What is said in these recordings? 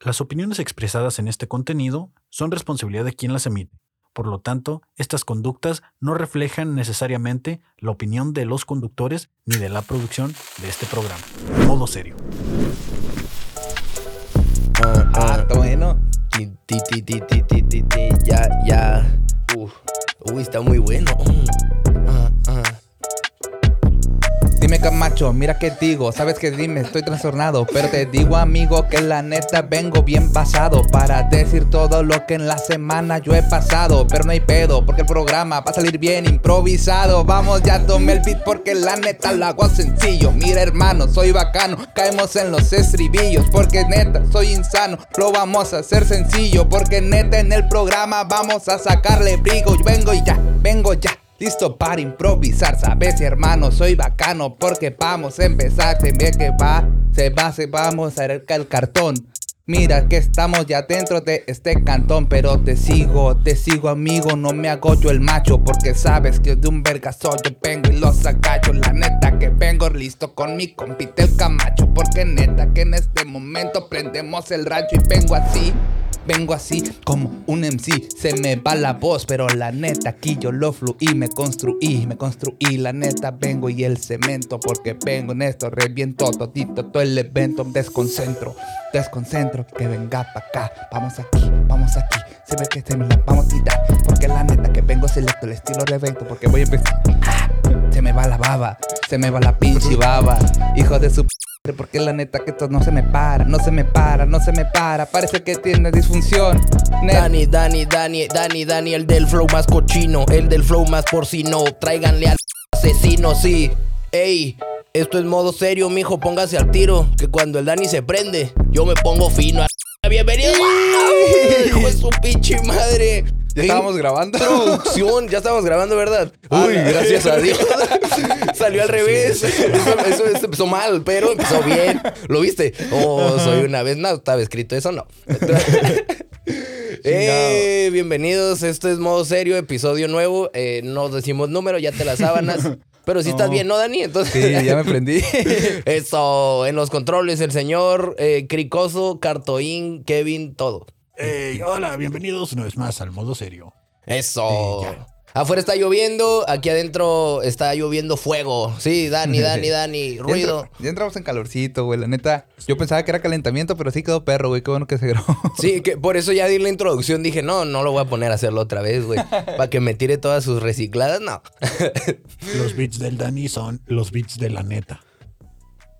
Las opiniones expresadas en este contenido son responsabilidad de quien las emite. Por lo tanto, estas conductas no reflejan necesariamente la opinión de los conductores ni de la producción de este programa. Modo serio. Ah, Ya, ya. Uy, está muy bueno. Dime Camacho, mira qué digo, sabes que dime, estoy trastornado, pero te digo amigo que la neta vengo bien pasado para decir todo lo que en la semana yo he pasado, pero no hay pedo porque el programa va a salir bien improvisado. Vamos ya tomé el beat porque la neta lo hago sencillo. Mira hermano, soy bacano, caemos en los estribillos porque neta soy insano. Lo vamos a hacer sencillo porque neta en el programa vamos a sacarle brigo. Yo vengo y ya, vengo ya. Listo para improvisar, sabes hermano, soy bacano porque vamos a empezar, se ve que va, se va, se vamos a acercar el cartón. Mira que estamos ya dentro de este cantón, pero te sigo, te sigo amigo, no me hago el macho, porque sabes que de un vergazo yo vengo y los agacho, la neta que vengo listo con mi compite el camacho, porque neta que en este momento prendemos el rancho y vengo así. Vengo así como un MC, se me va la voz, pero la neta aquí yo lo fluí, me construí, me construí, la neta vengo y el cemento, porque vengo en esto, reviento todito, todo el evento, desconcentro, desconcentro, que venga pa' acá, vamos aquí, vamos aquí, se ve que se me la vamos a porque la neta que vengo selecto el estilo de evento, porque voy a empezar, ah, se me va la baba, se me va la pinche baba, hijo de su porque la neta que esto no se me para, no se me para, no se me para. Parece que tiene disfunción. Dani, Dani, Dani, Dani, Dani, el del flow más cochino, el del flow más porcino. Tráiganle al asesino, sí. Ey, esto es modo serio, mijo, póngase al tiro. Que cuando el Dani se prende, yo me pongo fino. Bienvenido, hijo de su pinche madre. ¿Ya estábamos grabando? Producción, ya estábamos grabando, ¿verdad? Uy, gracias a Dios. Salió al revés. Eso, empezó mal, pero empezó bien. ¿Lo viste? Oh, soy una vez. No, estaba escrito eso, no. eh, bienvenidos, esto es Modo Serio, episodio nuevo. Eh, no decimos número, ya te las sábanas. Pero si estás bien, ¿no, Dani? Entonces... Sí, ya me prendí. Eso, en los controles, el señor eh, Cricoso, Cartoín, Kevin, todo. Hey, hola, bienvenidos una vez más al modo serio. Eso. Afuera está lloviendo, aquí adentro está lloviendo fuego. Sí, Dani, Dani, Dani, ruido. Ya, entramos en calorcito, güey. La neta, yo pensaba que era calentamiento, pero sí quedó perro, güey. Qué bueno que se grabó. Sí, que por eso ya di la introducción. Dije, no, no lo voy a poner a hacerlo otra vez, güey. Para que me tire todas sus recicladas, no. los beats del Dani son los beats de la neta.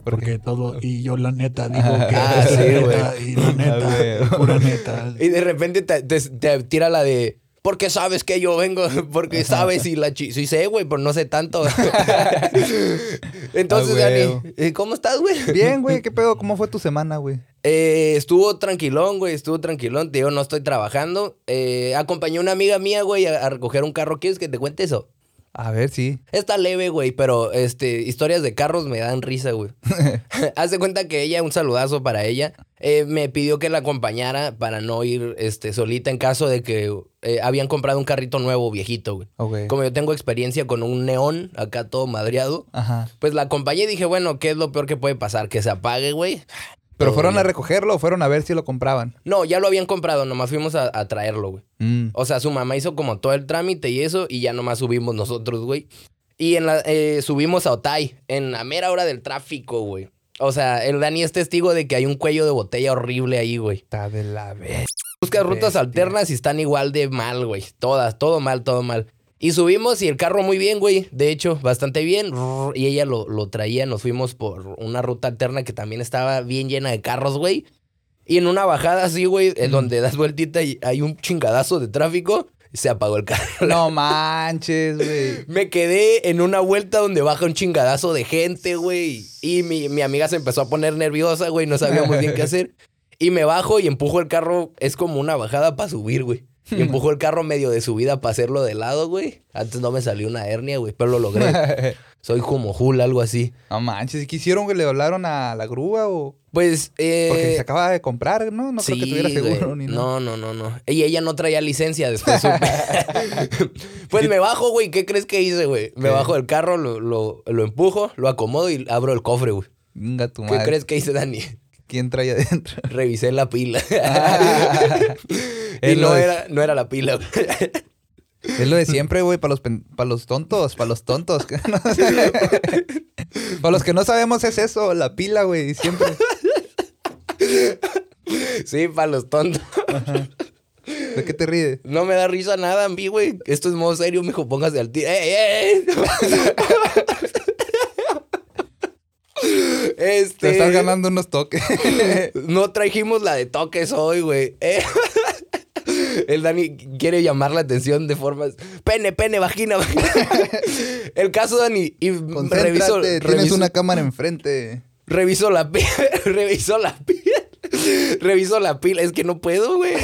Porque todo, y yo la neta digo que ah, sí, y la neta, pura neta. Y de repente te, tira la de, porque sabes que yo vengo, porque sabes y la chi sí sé, güey, pero no sé tanto. Entonces, ah, Dani, eh, ¿cómo estás, güey? Bien, güey, ¿qué pedo? ¿Cómo fue tu semana, güey? Eh, estuvo tranquilón, güey, estuvo tranquilón. Te digo, no estoy trabajando. Eh, acompañé a una amiga mía, güey, a recoger un carro. ¿Quieres que te cuente eso? A ver, sí. Está leve, güey, pero este, historias de carros me dan risa, güey. Haz de cuenta que ella, un saludazo para ella, eh, me pidió que la acompañara para no ir este, solita en caso de que eh, habían comprado un carrito nuevo, viejito, güey. Como yo tengo experiencia con un neón acá todo madreado, pues la acompañé y dije, bueno, ¿qué es lo peor que puede pasar? Que se apague, güey. ¿Pero fueron a recogerlo o fueron a ver si lo compraban? No, ya lo habían comprado, nomás fuimos a, traerlo, güey. Mm. O sea, su mamá hizo como todo el trámite y eso, y ya nomás subimos nosotros, güey. Y en la, eh, subimos a Otay, en la mera hora del tráfico, güey. O sea, el Dani es testigo de que hay un cuello de botella horrible ahí, güey. Está de la vez. Busca rutas alternas y están igual de mal, güey. Todas, todo mal, todo mal. Y subimos y el carro muy bien, güey. De hecho, bastante bien. Y ella lo, traía. Nos fuimos por una ruta alterna que también estaba bien llena de carros, güey. Y en una bajada así, güey, en donde das vueltita y hay un chingadazo de tráfico, se apagó el carro. No manches, güey. Me quedé en una vuelta donde baja un chingadazo de gente, güey. Y mi, mi amiga se empezó a poner nerviosa, güey. No sabíamos bien qué hacer. Y me bajo y empujo el carro. Es como una bajada para subir, güey. Y empujó el carro medio de subida para hacerlo de lado, güey. Antes no me salió una hernia, güey, pero lo logré. Soy como Hul, algo así. No manches, ¿qué hicieron, que ¿Le hablaron a la grúa o...? Pues, eh... Porque se acaba de comprar, ¿no? No creo que tuviera seguro ni nada. No, no, no, no. Y ella no traía licencia después. pues me bajo, güey. ¿Qué crees que hice, güey? Me bajo del carro, lo, lo, lo, empujo, lo acomodo y abro el cofre, güey. Venga tu madre. ¿Qué crees que hice, Dani? ¿Quién trae adentro? Revisé la pila. Ah. y no de- era, no era la pila. Es lo de siempre, güey, para los, pa' los tontos, para los tontos. para los que no sabemos es eso, la pila, güey, siempre. sí, para los tontos. ¿De qué te ríes? No me da risa nada a mí, güey. Esto es modo serio, mijo. Póngase al tiro. ¡Ey, ey! Este. Te estás ganando unos toques. No trajimos la de toques hoy, güey. Eh, El Dani quiere llamar la atención de formas. Pene, pene, vagina, vagina. El caso, Dani. Y revisó, tienes revisó- una cámara enfrente. revisó la pila. revisó la pila. Revisó la pila. Es que no puedo, güey.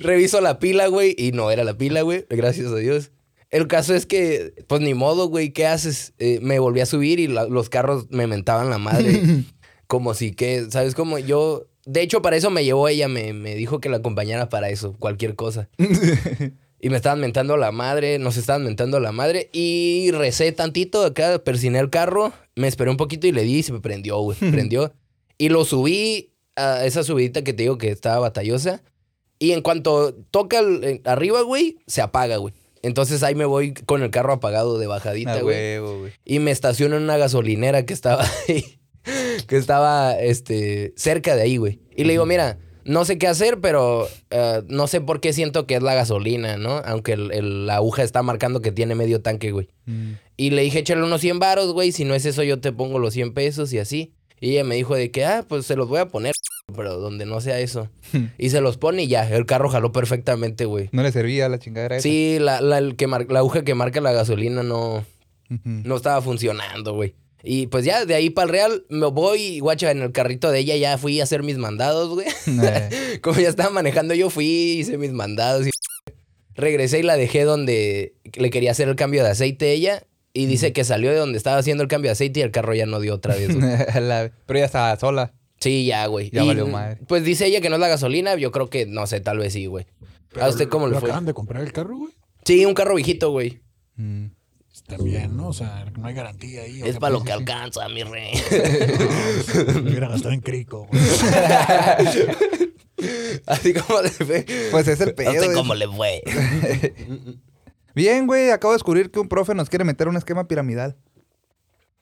Revisó la pila, güey. Y no era la pila, güey. Gracias a Dios. El caso es que, pues ni modo, güey. ¿Qué haces? Eh, me volví a subir y la- los carros me mentaban la madre. como si que, ¿sabes? Como yo. De hecho, para eso me llevó ella. Me, me dijo que la acompañara para eso. Cualquier cosa. Y me estaban mentando la madre, nos estaban mentando la madre. Y recé tantito acá, persiné el carro, me esperé un poquito y le di y se me prendió, güey. Prendió. Y lo subí a esa subidita que te digo que estaba batallosa. Y en cuanto toca el- arriba, güey, se apaga, güey. Entonces ahí me voy con el carro apagado de bajadita, güey. Y me estaciono en una gasolinera que estaba ahí. Que estaba este, cerca de ahí, güey. Y le digo, mira, no sé qué hacer, pero eh, no sé por qué siento que es la gasolina, ¿no? Aunque el- el- la aguja está marcando que tiene medio tanque, güey. Mm. Y le dije, échale unos 100 varos, güey. Si no es eso, yo te pongo los 100 pesos y así. Y ella me dijo de que, ah, pues se los voy a poner, pero donde no sea eso. y se los pone y ya, el carro jaló perfectamente, güey. No le servía la chingadera esa. Sí, la, la, el que mar- la aguja que marca la gasolina no, no estaba funcionando, güey. Y pues ya de ahí para el Real me voy, guacha, en el carrito de ella ya fui a hacer mis mandados, güey. Eh, Como ya estaba manejando, yo fui, hice mis mandados y regresé y la dejé donde le quería hacer el cambio de aceite a ella. Y dice que salió de donde estaba haciendo el cambio de aceite y el carro ya no dio otra vez. güey. la- Pero ya estaba sola. Sí, ya, güey. Ya Y, valió madre. Pues dice ella que no es la gasolina, yo creo que, no sé, tal vez sí, güey. ¿A usted cómo le ¿Lo fue? acaban de comprar el carro, güey? Sí, un carro viejito, güey. Mm. Está bien, ¿no? O sea, no hay garantía ahí. Es ¿o para lo que alcanza, mi rey. Me hubiera gastado en crico, güey. Así como le fue. Pues es el ¿A pedo. usted es- cómo le fue? Bien, güey, acabo de descubrir que un profe nos quiere meter un esquema piramidal.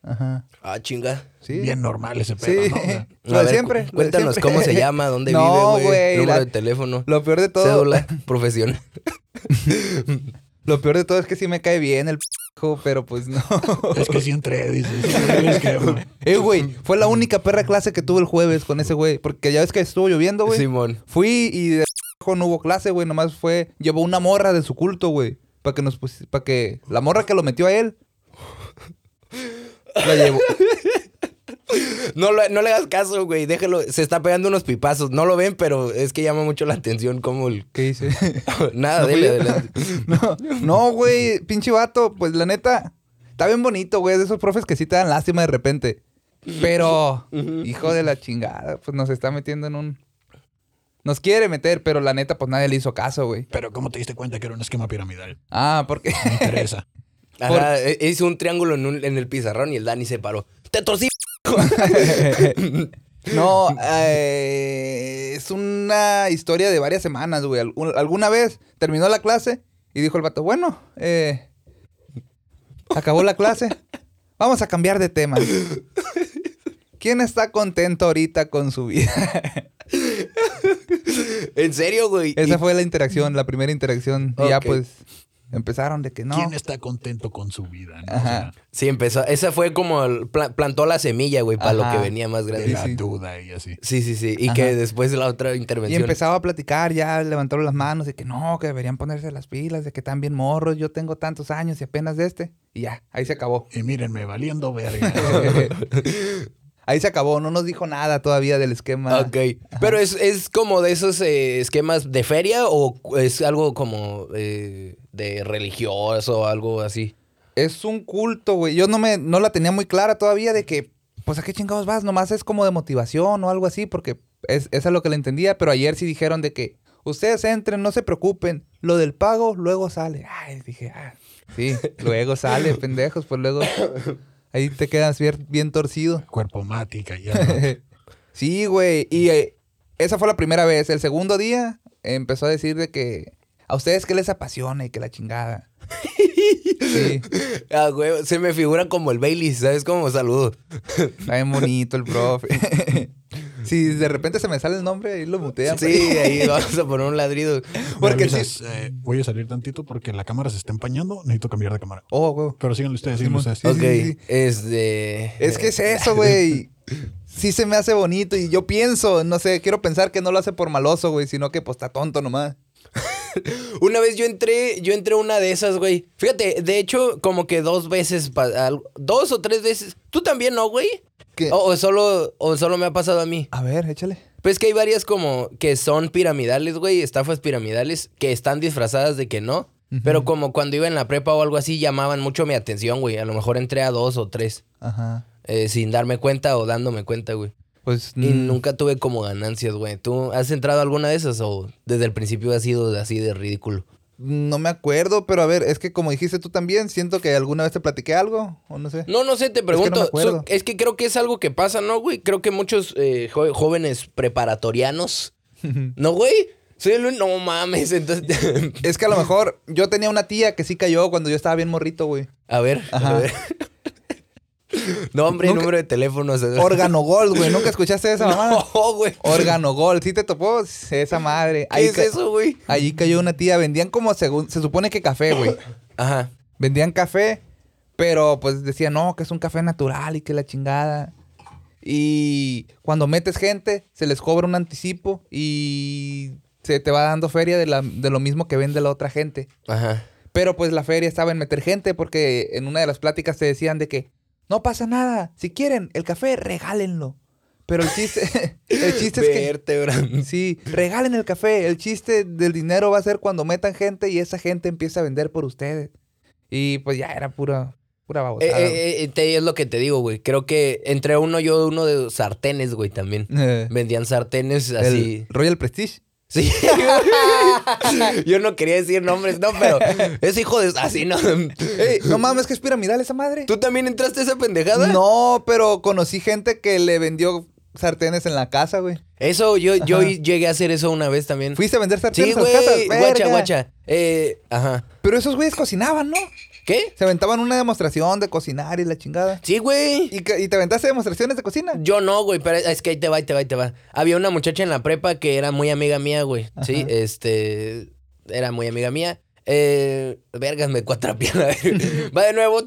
Ajá. Ah, chinga. Sí. Bien normal ese pedo, Sí. Lo A de ver, siempre. cu- lo de Cuéntanos siempre. cómo se llama, dónde No, vive, güey. güey, Número la- de teléfono. Lo peor de todo. Cédula profesional. Lo peor de todo es que sí me cae bien el p, pero pues no. es que sí entré, dices. Eh, güey, fue la única perra clase que tuve el jueves con ese güey. Porque ya ves que estuvo lloviendo, güey. Simón. Fui y de no hubo clase, güey. Nomás fue. Llevó una morra de su culto, güey. Para que nos pusi- Para que. La morra que lo metió a él. La llevó. No, lo- no le hagas caso, güey. Déjalo. Se está pegando unos pipazos. No lo ven, pero es que llama mucho la atención como el... ¿Qué hice? Nada, No dele adelante. No, no, güey, pinche vato, pues la neta, está bien bonito, güey, de esos profes que sí te dan lástima de repente. Pero, hijo de la chingada, pues nos está metiendo en un... Nos quiere meter, pero la neta, pues nadie le hizo caso, güey. Pero ¿cómo te diste cuenta que era un esquema piramidal? Ah, porque... Me interesa. Ajá, e- hizo un triángulo en, un- en el pizarrón y el Dani se paró. ¡Te torcí! no, eh, es una historia de varias semanas, güey. Alguna vez terminó la clase y dijo el vato, bueno, eh, acabó la clase, vamos a cambiar de tema. ¿Quién está contento ahorita con su vida? ¿En serio, güey? Esa Y- fue la interacción, la primera interacción. Y ya pues empezaron de que no. ¿Quién está contento con su vida? no? O Ajá. sea, Sí, empezó. Esa fue como... el pla- plantó la semilla, güey, para lo que venía más de grande. la sí. duda y así. Sí, sí, sí. Y Ajá. que después de la otra Y intervención... empezaba a platicar, ya levantaron las manos de que no, que deberían ponerse las pilas, de que están bien morros, yo tengo tantos años y apenas de este. Y ya, ahí se acabó. Y mírenme, valiendo verga. ahí se acabó, no nos dijo nada todavía del esquema. Ok. Pero es, es como de esos eh, esquemas de feria o es algo como eh, de religioso o algo así. Es un culto, güey. Yo no me, no la tenía muy clara todavía de que, pues a qué chingados vas, nomás es como de motivación o algo así, porque es, es a lo que le entendía, pero ayer sí dijeron de que ustedes entren, no se preocupen, lo del pago luego sale. Ay, dije, ah, sí, luego sale, pendejos, pues luego ahí te quedas bien, bien torcido. Cuerpo mática, ya. Sí, güey. Y eh, esa fue la primera vez. El segundo día empezó a decir de que a ustedes qué les apasiona y que la chingada. Sí, Ah, güey, se me figura como el Bailey, ¿sabes? Como saludo. está bien bonito el profe. Si de repente se me sale el nombre, ahí lo mutean. Sí, ahí vamos a poner un ladrido. Porque avisas, eh, voy a salir tantito porque la cámara se está empañando. Necesito cambiar de cámara. Oh, güey. Pero síganle ustedes, síganle Simón. ustedes. Sí, ok, sí, sí. este... Es que es eso, güey. Sí se me hace bonito y yo pienso, no sé, quiero pensar que no lo hace por maloso, güey, sino que pues está tonto nomás. Una vez yo entré, yo entré una de esas, güey. Fíjate, de hecho, como que dos veces, dos o tres veces. ¿Tú también no, güey? ¿Qué? O, o solo, o solo me ha pasado a mí. A ver, échale. Pues que hay varias como que son piramidales, güey, estafas piramidales, que están disfrazadas de que no. Pero como cuando iba en la prepa o algo así, llamaban mucho mi atención, güey. A lo mejor entré a dos o tres, Ajá. eh, sin darme cuenta o dándome cuenta, güey. Pues Y mm, nunca tuve como ganancias, güey. ¿Tú has entrado a alguna de esas o desde el principio ha sido así de ridículo? no me acuerdo, pero a ver, es que como dijiste tú también, siento que alguna vez te platiqué algo, o no sé. No, no sé, te no pregunto. me acuerdo. So- Es que, creo que es algo que pasa, ¿no, güey? Creo que muchos eh, jóvenes preparatorianos. ¿No, güey? Soy el No mames, entonces. Es que a lo mejor yo tenía una tía que sí cayó cuando yo estaba bien morrito, güey. a ver, Ajá. a ver. Nombre Nunca- número de teléfono. Órgano Gold, güey. ¿Nunca escuchaste esa mamá? No, güey. Órgano Gold. ¿Sí te topó? Esa madre. ¿Qué es ca- eso, güey? Ahí cayó una tía. Vendían como según... Se supone que café, güey. Ajá. Vendían café, pero pues decían, no, que es un café natural y que la chingada. Y cuando metes gente, se les cobra un anticipo y se te va dando feria de, la- de lo mismo que vende la otra gente. Ajá. Pero pues la feria estaba en meter gente porque en una de las pláticas te decían de que no pasa nada. Si quieren el café, regálenlo. Pero el chiste, el chiste es que... Sí, regalen el café. El chiste del dinero va a ser cuando metan gente y esa gente empieza a vender por ustedes. Y pues ya era pura, pura Eh, babosada. eh, eh, te- es lo que te digo, güey. Creo que entre uno yo uno de sartenes, güey, también. Eh, Vendían sartenes así. el Royal Prestige. Sí. Yo no quería decir nombres, no, pero es hijo de. Así no. Ey, no mames, que es piramidal esa madre. ¿Tú también entraste a esa pendejada? No, pero conocí gente que le vendió sartenes en la casa, güey. Eso, yo, yo Ajá. llegué a hacer eso una vez también. ¿Fuiste a vender sartenes Sí, a las casas? Guacha, guacha. Eh, ajá. Pero esos güeyes cocinaban, ¿no? ¿Qué? Se aventaban una demostración de cocinar y la chingada. Sí, güey. ¿Y, te aventaste demostraciones de cocina? Yo no, güey, pero es que ahí te va, ahí te va, ahí te va. Había una muchacha en la prepa que era muy amiga mía, güey. Sí, este. Era muy amiga mía. Eh, vergas, me ver. Va de nuevo.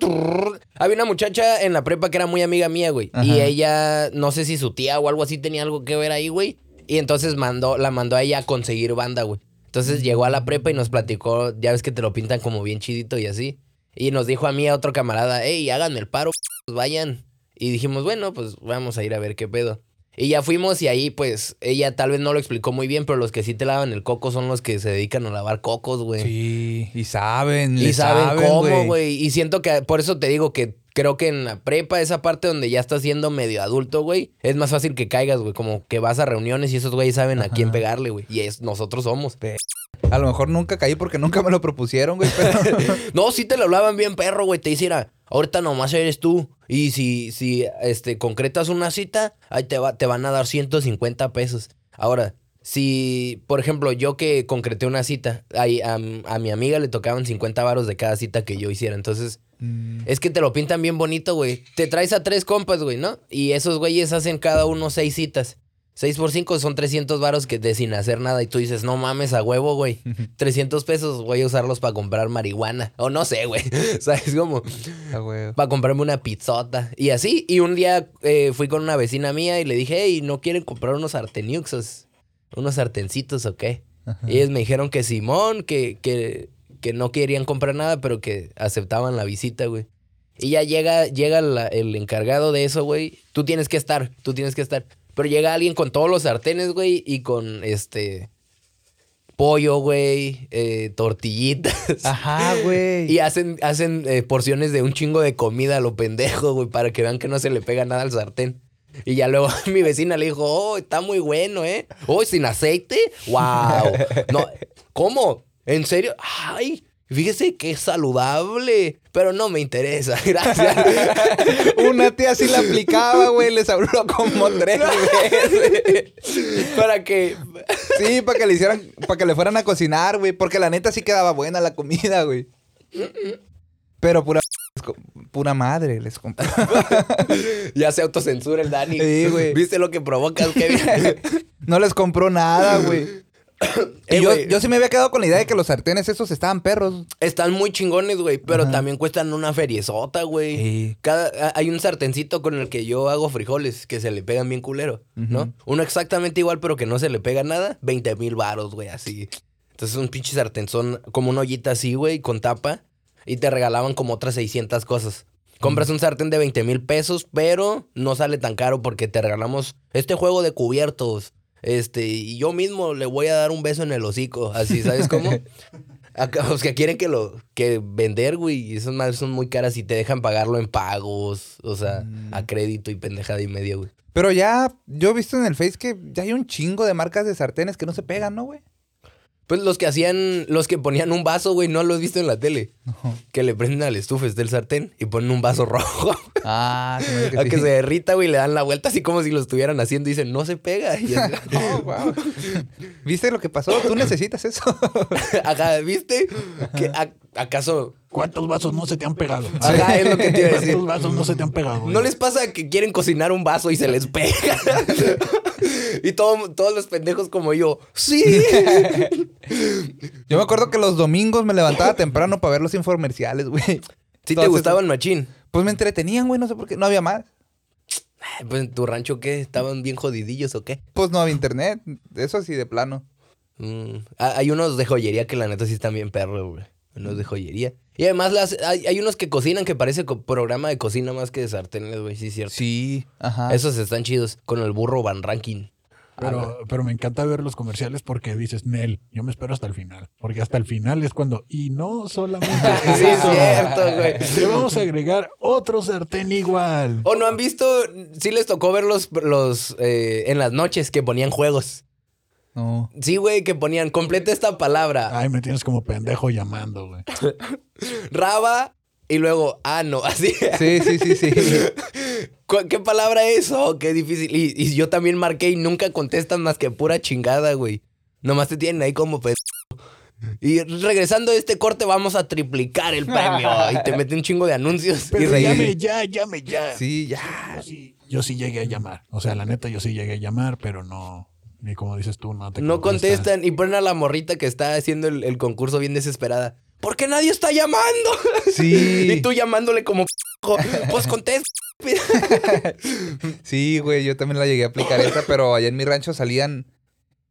Había una muchacha en la prepa que era muy amiga mía, güey. Y ella, no sé si su tía o algo así tenía algo que ver ahí, güey. Y entonces mandó, la mandó a ella a conseguir banda, güey. Entonces llegó a la prepa y nos platicó, ya ves que te lo pintan como bien chidito y así. Y nos dijo a mí, a otro camarada, hey, háganme el paro, vayan. Y dijimos, bueno, pues vamos a ir a ver qué pedo. Y ya fuimos y ahí, pues, ella tal vez no lo explicó muy bien, pero los que sí te lavan el coco son los que se dedican a lavar cocos, güey. Sí, y saben, Y saben, cómo, güey. Y siento que por eso te digo que creo que en la prepa, esa parte donde ya estás siendo medio adulto, güey, es más fácil que caigas, güey. Como que vas a reuniones y esos güeyes saben a quién pegarle, güey. Y es, nosotros somos. A lo mejor nunca caí porque nunca me lo propusieron, güey, pero... No, sí te lo hablaban bien, perro, güey. Te hiciera, ahorita nomás eres tú. Y si, si este, concretas una cita, ahí te, va, te van a dar 150 pesos. Ahora, si, por ejemplo, yo que concreté una cita, ahí a, a mi amiga le tocaban 50 varos de cada cita que yo hiciera. Entonces, Mm, es que te lo pintan bien bonito, güey. Te traes a tres compas, güey, ¿no? Y esos güeyes hacen cada uno seis citas. Seis por cinco son 300 varos que de sin hacer nada. Y tú dices, no mames, a huevo, güey. 300 pesos voy a usarlos para comprar marihuana. O no sé, güey. ¿Sabes cómo? a güey. Para comprarme una pizzota. Y así. Y un día eh, fui con una vecina mía y le dije, hey, ¿no quieren comprar unos sarteniuxos? ¿Unos sartencitos o qué? Y ellos me dijeron que Simón, que, que, que no querían comprar nada, pero que aceptaban la visita, güey. Y ya llega, llega la- el encargado de eso, güey. Tú tienes que estar, tú tienes que estar. Pero llega alguien con todos los sartenes, güey, y con este pollo, güey, eh, tortillitas. Ajá, güey. Y hacen, hacen eh, porciones de un chingo de comida a lo pendejo, güey, para que vean que no se le pega nada al sartén. Y ya luego mi vecina le dijo, oh, está muy bueno, ¿eh? Oh, sin aceite. ¡Wow! No, ¿cómo? ¿En serio? ¡Ay! Fíjese que es saludable, pero no me interesa. Gracias. Una tía sí la aplicaba, güey. Les habló como tres veces. Para que. Sí, para que le hicieran, para que le fueran a cocinar, güey. Porque la neta sí quedaba buena la comida, güey. Pero pura, pura madre les compró. Ya se autocensura el Dani. Sí, güey. ¿Viste lo que provocas, Kevin? No les compró nada, güey. Eh, yo, yo sí me había quedado con la idea de que los sartenes esos estaban perros. Están muy chingones, güey, pero Ajá. también cuestan una feriezota, güey. Sí. Cada, hay un sartencito con el que yo hago frijoles que se le pegan bien culero, ¿no? Uno exactamente igual, pero que no se le pega nada, 20 mil varos, güey, así. Entonces un pinche sartenzón, como una ollita así, güey, con tapa, y te regalaban como otras 600 cosas. Compras un sartén de 20 mil pesos, pero no sale tan caro porque te regalamos este juego de cubiertos. Este, y yo mismo le voy a dar un beso en el hocico, así, ¿sabes cómo? Acá, Los que quieren que lo que vender, güey, y esas madres son muy caras y te dejan pagarlo en pagos, o sea, Mm. a crédito y pendejada y media, güey. Pero ya, yo he visto en el Face que ya hay un chingo de marcas de sartenes que no se pegan, ¿no, güey? Pues los que hacían, los que ponían un vaso, güey, no lo has visto en la tele. Que le prenden al estufa del sartén y ponen un vaso rojo. Ah, a que que se derrita, güey, le dan la vuelta así como si lo estuvieran haciendo y dicen, no se pega. Y así, Oh, wow. ¿Viste lo que pasó? Tú necesitas eso. Ajá, ¿viste? ¿Que ¿Acaso ¿Cuántos vasos no se te han pegado? Ajá, es lo que te iba a decir. ¿Cuántos vasos no se te han pegado? güey? ¿No les pasa que quieren cocinar un vaso y se les pega? y todo- todos los pendejos como yo, sí. Yo me acuerdo que los domingos me levantaba temprano para ver los infomerciales, güey. ¿Sí te gustaban machín? Pues me entretenían, güey, no sé por qué. No había más. Pues en tu rancho, ¿qué? ¿Estaban bien jodidillos o qué? Pues no había internet. Eso sí, de plano. Mm, ah, Hay unos de joyería que la neta sí están bien perros, güey. Unos de joyería. Y además las, hay, hay unos que cocinan que parece co- programa de cocina más que de sartenes, güey. Sí, es cierto. Sí, ajá. Esos están chidos. Con el burro Van Ranking. Pero, pero me encanta ver los comerciales porque dices, Nel, yo me espero hasta el final. Porque hasta el final es cuando, y no solamente Sí, es cierto, güey. Le vamos a agregar otro sartén igual. ¿O no han visto? Sí les tocó ver los, los eh, en las noches que ponían juegos. No. Sí, güey, que ponían completa esta palabra. Ay, me tienes como pendejo llamando, güey. Raba y luego ano, así. Sí, sí, sí, sí. ¿Cu- ¿Qué palabra es? Oh, qué difícil. Y, y yo también marqué y nunca contestan más que pura chingada, güey. Nomás te tienen ahí como pendejo. Y regresando a este corte vamos a triplicar el premio. Y te mete un chingo de anuncios. y Pero reí. llame ya, llame ya. Sí, ya. Yo sí, yo sí llegué a llamar. O sea, la neta, yo sí llegué a llamar, pero no. Ni como dices tú, no te No contestan y ponen a la morrita que está haciendo el, el concurso bien desesperada. ¿Por qué nadie está llamando? Sí. y tú llamándole como. Pues contesta. Sí, güey, yo también la llegué a aplicar esa, pero allá en mi rancho salían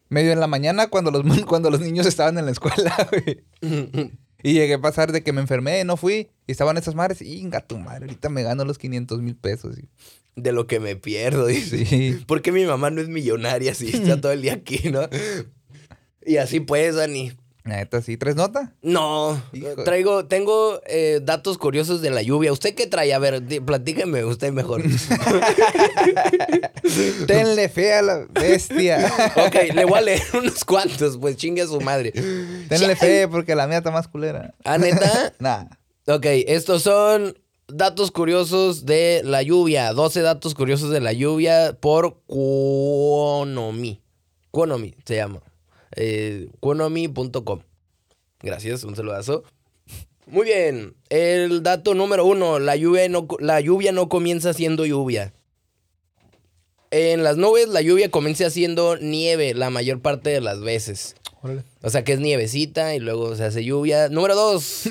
medio en la mañana cuando los, cuando los niños estaban en la escuela, güey. Y llegué a pasar de que me enfermé, no fui, y estaban esas madres, inga tu madre, ahorita me gano los 500 mil pesos. y- De lo que me pierdo, dice. Sí. ¿Por qué mi mamá no es millonaria si está todo el día aquí, no? Y así pues, Dani. Neta, sí, ¿tres notas? No, Hijo. traigo, tengo eh, datos curiosos de la lluvia. ¿Usted qué trae? A ver, platíqueme usted mejor. Tenle fe a la bestia. ok, le voy a leer unos cuantos, pues chingue a su madre. Tenle fe porque la mía está más culera. ¿Ah, neta? Nah. Ok, estos son datos curiosos de la lluvia. 12 datos curiosos de la lluvia por Kuonomi. Kuonomi se llama. Eh. Gracias, un saludazo. Muy bien. El dato número uno. La lluvia, no, la lluvia no comienza siendo lluvia. En las nubes la lluvia comienza siendo nieve la mayor parte de las veces. O sea que es nievecita y luego se hace lluvia. Número dos.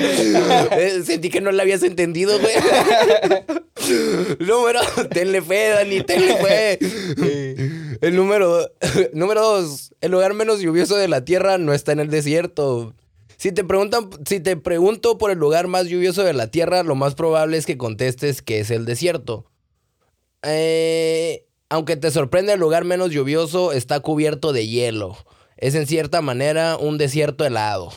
Eh, Sentí que no la habías entendido, güey. número, tenle fe, Dani, tenle fe. El número, número dos. El lugar menos lluvioso de la Tierra no está en el desierto. Si te preguntan, si te pregunto por el lugar más lluvioso de la Tierra, lo más probable es que contestes que es el desierto. Eh, aunque te sorprende el lugar menos lluvioso, está cubierto de hielo. Es en cierta manera un desierto helado.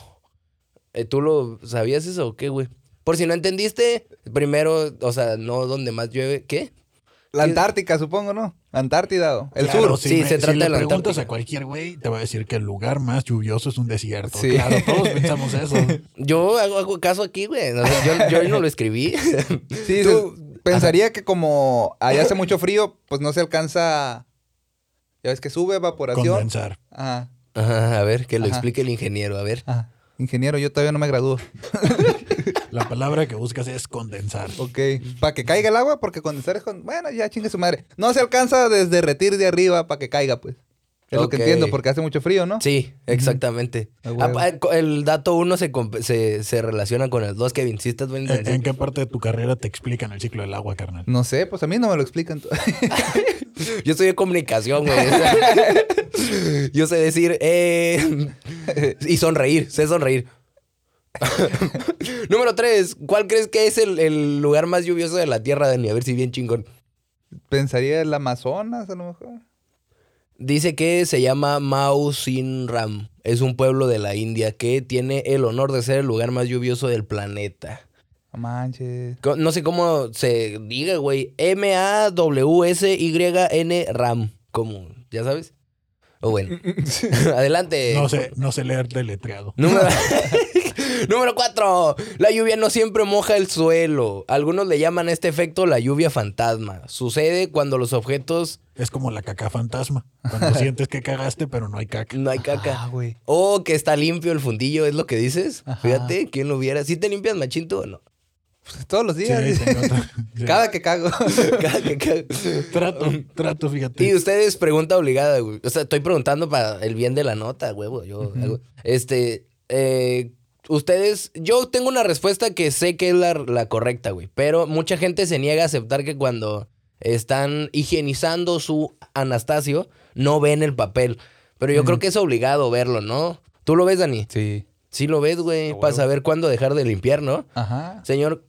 Eh, ¿Tú lo sabías eso o qué, güey? Por si no entendiste, primero, o sea, no donde más llueve. ¿Qué? La Antártica, supongo, ¿no? Antártida, o- el Claro, sur. si Sí, me- se si trata le de la preguntas a cualquier güey, te va a decir que el lugar más lluvioso es un desierto. Sí. Claro, todos pensamos eso. Yo hago, hago caso aquí, güey. O sea, yo, yo no lo escribí. Sí, Tú- se- pensaría que como allá hace mucho frío, pues no se alcanza. Ya ves que sube evaporación. Condensar. Ajá. Ajá, a ver, que lo Ajá. explique el ingeniero, a ver. Ajá. Ingeniero, yo todavía no me gradúo. La palabra que buscas es condensar. Ok. Para que caiga el agua, porque condensar es con. Bueno, ya chingue su madre. No se alcanza desde derretir de arriba para que caiga, pues. Es lo que entiendo, porque hace mucho frío, ¿no? Sí, exactamente. Ah, El dato uno se, se, se relaciona con el dos, Kevin. ¿Sí estás bien ¿En, en qué parte de tu carrera te explican el ciclo del agua, carnal? No sé, pues a mí no me lo explican. Yo estoy de comunicación, güey. Yo sé decir, eh, y sonreír, sé sonreír. Número tres, ¿cuál crees que es el, el lugar más lluvioso de la Tierra, Dani? A ver si bien chingón. Pensaría el Amazonas, a lo mejor. Dice que se llama Mausinram. Es un pueblo de la India que tiene el honor de ser el lugar más lluvioso del planeta. No manches. No sé cómo se diga, güey. M-A-W-S-Y-N RAM. ¿Cómo? ¿Ya sabes? O bueno. Adelante. No sé, no sé leer deletreado. Número... Número 4. La lluvia no siempre moja el suelo. Algunos le llaman a este efecto la lluvia fantasma. Sucede cuando los objetos Es como la caca fantasma. Cuando sientes que cagaste, pero no hay caca. no hay caca. Ah, güey. O que está limpio el fundillo, es lo que dices. Ajá. Fíjate, ¿quién lo viera? ¿Sí te limpias, machito o no? Pues todos los días. sí. Cada que cago. Cada que caga. Trato, trato, fíjate. Y ustedes pregunta obligada, güey. O sea, estoy preguntando para el bien de la nota, huevo. Yo, hago- este, eh, ustedes, yo tengo una respuesta que sé que es la, la correcta, güey. Pero mucha gente se niega a aceptar que cuando están higienizando su Anastasio, no ven el papel. Pero yo creo que es obligado verlo, ¿no? ¿Tú lo ves, Dani? Sí. Sí lo ves, güey, para saber cuándo dejar de limpiar, ¿no? Ajá. Señor,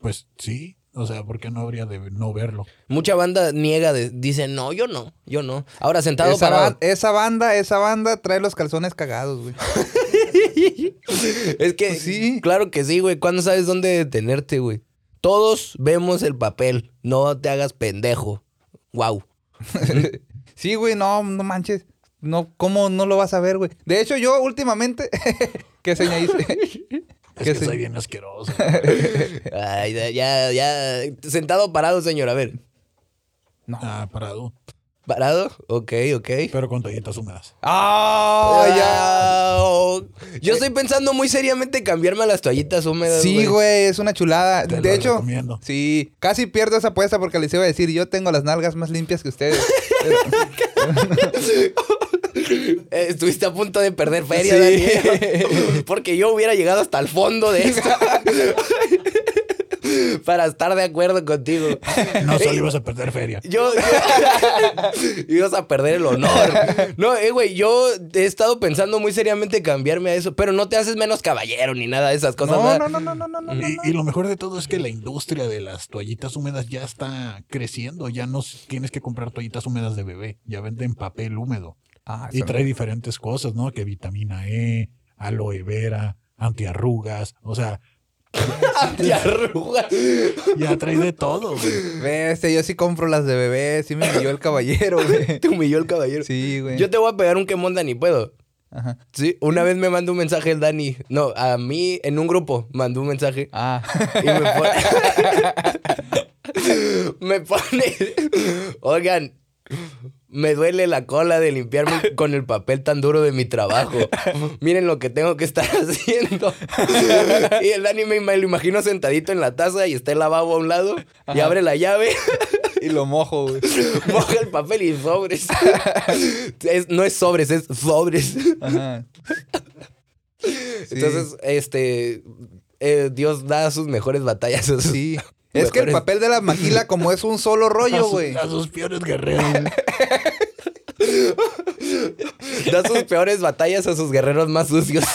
Pues sí. O sea, ¿por qué no habría de no verlo? mucha banda niega, de, dice, no, yo no, yo no. Ahora sentado Esa, para... esa banda, esa banda trae los calzones cagados, güey. Es que Pues sí. claro que sí, güey. ¿Cuándo sabes dónde detenerte, güey? Todos vemos el papel. No te hagas pendejo. Wow. sí, güey, no, no manches. No, ¿cómo no lo vas a ver, güey? De hecho, yo últimamente, ¿qué seña hice? Es ¿Qué que soy bien asqueroso. Ay, ya, ya, ya. Sentado o parado, señor. A ver. Ah, parado. ¿Parado? Ok, ok. Pero con toallitas húmedas. ¡Ah! ya! Ah, Yo estoy pensando muy seriamente cambiarme a las toallitas húmedas. Sí, güey, es una chulada. Te de lo hecho, recomiendo. sí, casi pierdo esa apuesta porque les iba a decir, yo tengo las nalgas más limpias que ustedes. Eh, estuviste a punto de perder feria, Sí. Daniel. Porque yo hubiera llegado hasta el fondo de esto. Para estar de acuerdo contigo. No solo Eh, ibas a perder feria. Yo, yo- ibas a perder el honor. No, eh, güey, yo he estado pensando muy seriamente cambiarme a eso, pero no te haces menos caballero ni nada de esas cosas. no, no, no, no, no, no, no. Y, lo mejor de todo es que la industria de las toallitas húmedas ya está creciendo. Ya no tienes que comprar toallitas húmedas de bebé. Ya venden papel húmedo. Ah, Y trae diferentes cosas, ¿no? Que vitamina E, aloe vera, antiarrugas. O sea, Antiarrugas. ya trae de todo, güey. Bestia, yo sí compro las de bebé, sí me humilló el caballero, güey. Te humilló el caballero. Sí, güey. Yo te voy a pegar un quemón, Dani, ¿puedo? Ajá. Sí, una vez me mandó un mensaje el Dani. No, a mí en un grupo mandó un mensaje. Ah. Y me pone. me pone. Oigan, me duele la cola de limpiarme con el papel tan duro de mi trabajo. Miren lo que tengo que estar haciendo. y el Dani me, lo imagino sentadito en la taza y está el lavabo a un lado y abre la llave. y lo mojo, güey. Moja el papel y sobres. Es- no es sobres, es sobres. Ajá. Sí. Entonces, este. eh, Dios da sus mejores batallas. Sí. Es que el papel de la maquila, como es un solo rollo, güey. a sus peores guerreros. Da sus peores batallas a sus guerreros más sucios.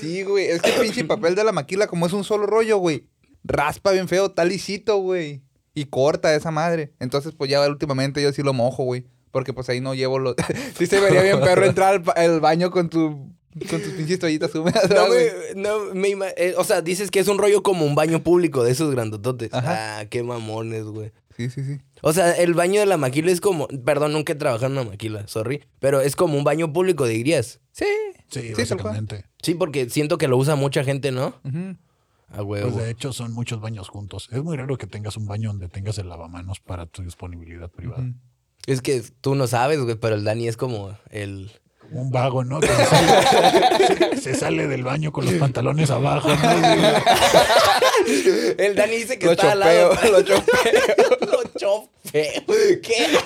Sí, güey. Es que el pinche papel de la maquila, como es un solo rollo, güey. Raspa bien feo, está lisito, güey. Y corta esa madre. Entonces, pues ya últimamente yo sí lo mojo, güey. Porque pues ahí no llevo los. sí se vería bien perro entrar al, ba- al baño con tu. Con tus pinches toallitas húmedas. No, güey. me, no me ima- eh, O sea, dices que es un rollo como un baño público de esos grandototes. Ajá. Ah, qué mamones, güey. Sí, sí, sí. O sea, el baño de la maquila es como. Perdón, nunca he trabajado en una maquila, sorry. Pero es como un baño público, dirías. Sí. Sí, básicamente. Sí, porque siento que lo usa mucha gente, ¿no? Ujú. A huevo. Pues de hecho son muchos baños juntos. Es muy raro que tengas un baño donde tengas el lavamanos para tu disponibilidad privada. Es que tú no sabes, güey, pero el Dani es como el. Como un vago, ¿no? Que se, sale, se sale del baño con los pantalones abajo. ¿no? El Dani dice que Lo está al lado. lo chopeo. Lo chopeo. ¿Qué? Lo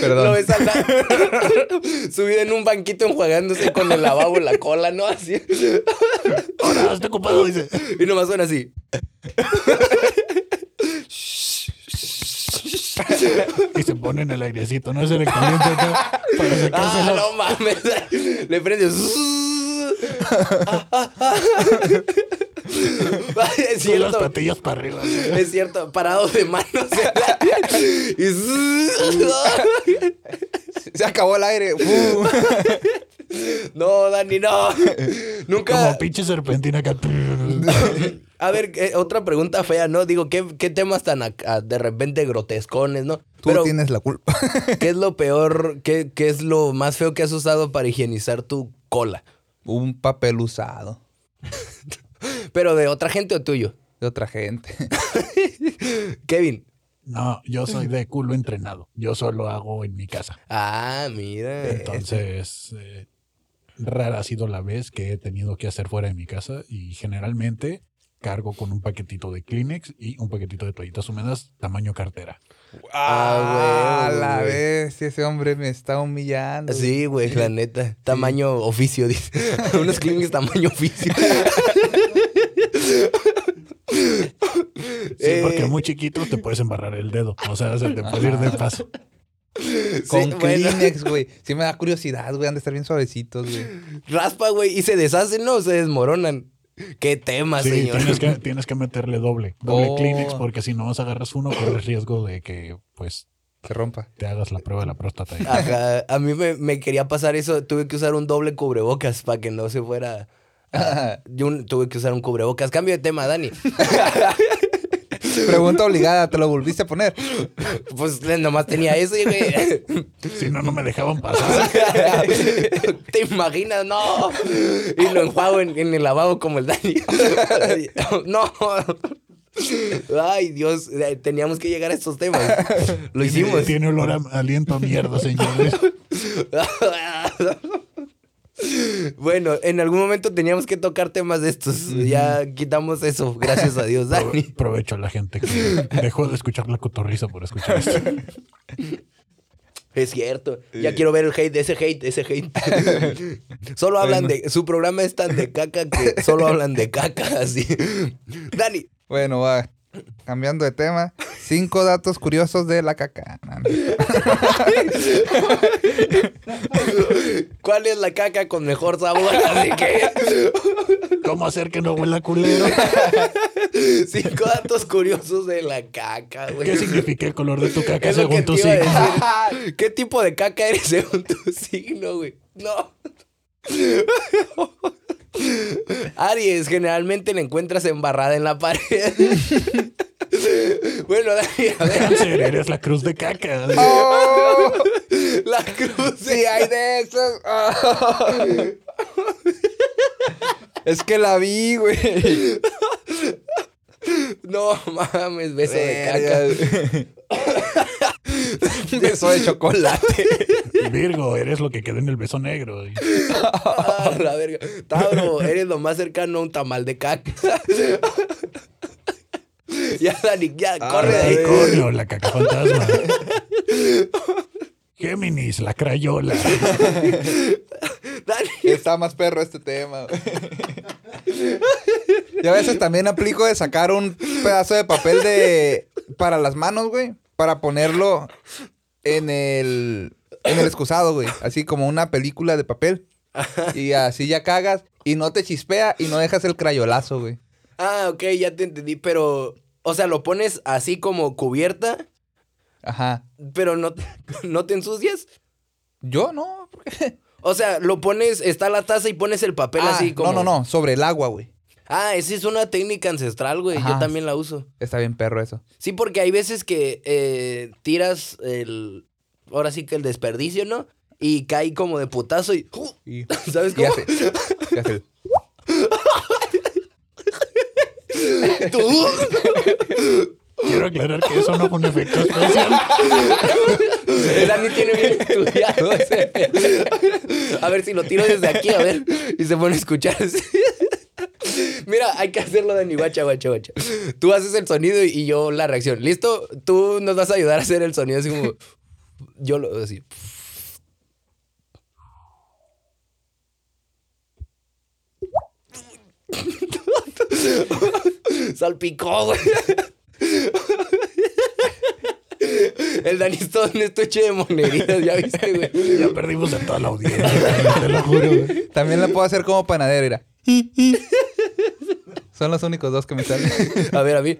Perdón. ves al lado. Subido en un banquito enjuagándose con el lavabo en la cola, ¿no? Así. Ahora, estoy ocupado, dice. Y nomás suena así. Y se pone en el airecito, ¿no? Se le calienta acá para Ah, sacárselo. no mames. Le prendes. es Con las cierto. patillas para arriba. ¿no? Es cierto, parado de manos la- y Se acabó el aire. No, Dani, no. Nunca. Como pinche serpentina acá. A ver, eh, otra pregunta fea, ¿no? Digo, ¿qué, qué temas tan acá, de repente grotescones, ¿no? Tú Pero, tienes la culpa. ¿qué es lo peor, qué, qué es lo más feo que has usado para higienizar tu cola? Un papel usado Pero de otra gente o tuyo. de otra gente. Kevin. No, yo soy de culo entrenado. Yo solo hago en mi casa. Ah, mira. Entonces, eh, rara ha sido la vez que he tenido que hacer fuera de mi casa y generalmente cargo con un paquetito de Kleenex y un paquetito de toallitas húmedas tamaño cartera. Ah, a güey, la vez, ese hombre me está humillando. Sí, güey, la neta. Tamaño oficio, dice. Unos clínicos tamaño oficio. Sí, porque muy chiquito te puedes embarrar el dedo. O sea, se te puede ir de paso. Con Sí. Kleenex, güey. Sí me da curiosidad, güey. Han de estar bien suavecitos, güey. Raspa, güey, y se deshacen, ¿no? Se desmoronan. Qué tema, Sí, señor. tienes que, tienes que meterle doble, doble Oh. Kleenex, porque si no agarras uno, corres riesgo de que pues Se rompa. te hagas la prueba de la próstata. Ajá, a mí me, me quería pasar eso. Tuve que usar un doble cubrebocas para que no se fuera. Yo un- tuve que usar un cubrebocas. Cambio de tema, Dani. Pregunta obligada, ¿te lo volviste a poner? Pues nomás tenía eso, y, güey. Si no, no me dejaban pasar. ¿Te imaginas? No. Y lo enjuago en, en el lavabo como el Dani. No. Ay, Dios. Teníamos que llegar a estos temas. Lo hicimos. Tiene, tiene olor a aliento a mierda, señores. Bueno, en algún momento teníamos que tocar temas de estos. Ya quitamos eso, gracias a Dios, Dani. Prove- Provecho a la gente que dejó de escuchar la cotorriza por escuchar esto. Es cierto. Ya quiero ver el hate, ese hate, ese hate. solo hablan de. Su programa es tan de caca que solo hablan de caca, así. Dani, Bueno, va. Cambiando de tema. Cinco datos curiosos de la caca. ¿cuál es la caca con mejor sabor? Así que. ¿Cómo hacer que no huela culero? Cinco datos curiosos de la caca, güey. ¿Qué significa el color de tu caca según tu signo? ¿Qué tipo de caca eres según tu signo, güey? No. Aries, generalmente la encuentras embarrada en la pared. bueno, Dani, a ver. Cáncer, eres la cruz de caca. ¡Oh! La cruz. Sí, hay de esos. Oh. Es que la vi, güey. No mames, beso de caca. Beso de chocolate. Virgo, eres lo que queda en el beso negro. Ah, la verga. Tauro, eres lo más cercano a un tamal de caca. ya, Dani, ya, corre de ahí. La caca fantasma. Géminis, la crayola. Dani. Está más perro este tema. Y a veces también aplico de sacar un pedazo de papel de para las manos, güey, para ponerlo en el en el excusado, güey, así como una película de papel. Y así ya cagas y no te chispea y no dejas el crayolazo, güey. Ah, ok, ya te entendí, pero, o sea, lo pones así como cubierta, Ajá. pero no, no te ensucias. Yo no. O sea, lo pones, está la taza y pones el papel Ah, así como. No, no, no, sobre el agua, güey. Ah, esa es una técnica ancestral, güey. Yo también la uso. Está bien perro eso. Sí, porque hay veces que eh, tiras el. Ahora sí que el desperdicio, ¿no? Y cae como de putazo y. Y, ¿Sabes y cómo? hace, y hace- Tú. Quiero aclarar que eso no fue un efecto especial. El Dani tiene bien estudiado ese. A ver si lo tiro desde aquí, a ver. Y se pone a escuchar así. Mira, hay que hacerlo, Dani. Guacha, guacha, guacha. Tú haces el sonido y yo la reacción. ¿Listo? Tú nos vas a ayudar a hacer el sonido así como. Yo lo. Así. Salpicó, güey. El Dani es todo un estuche de monerías, ¿ya viste, güey? Ya perdimos a toda la audiencia, güey, te lo juro. güey. También la puedo hacer como Son los únicos dos que me salen. A ver, a mí.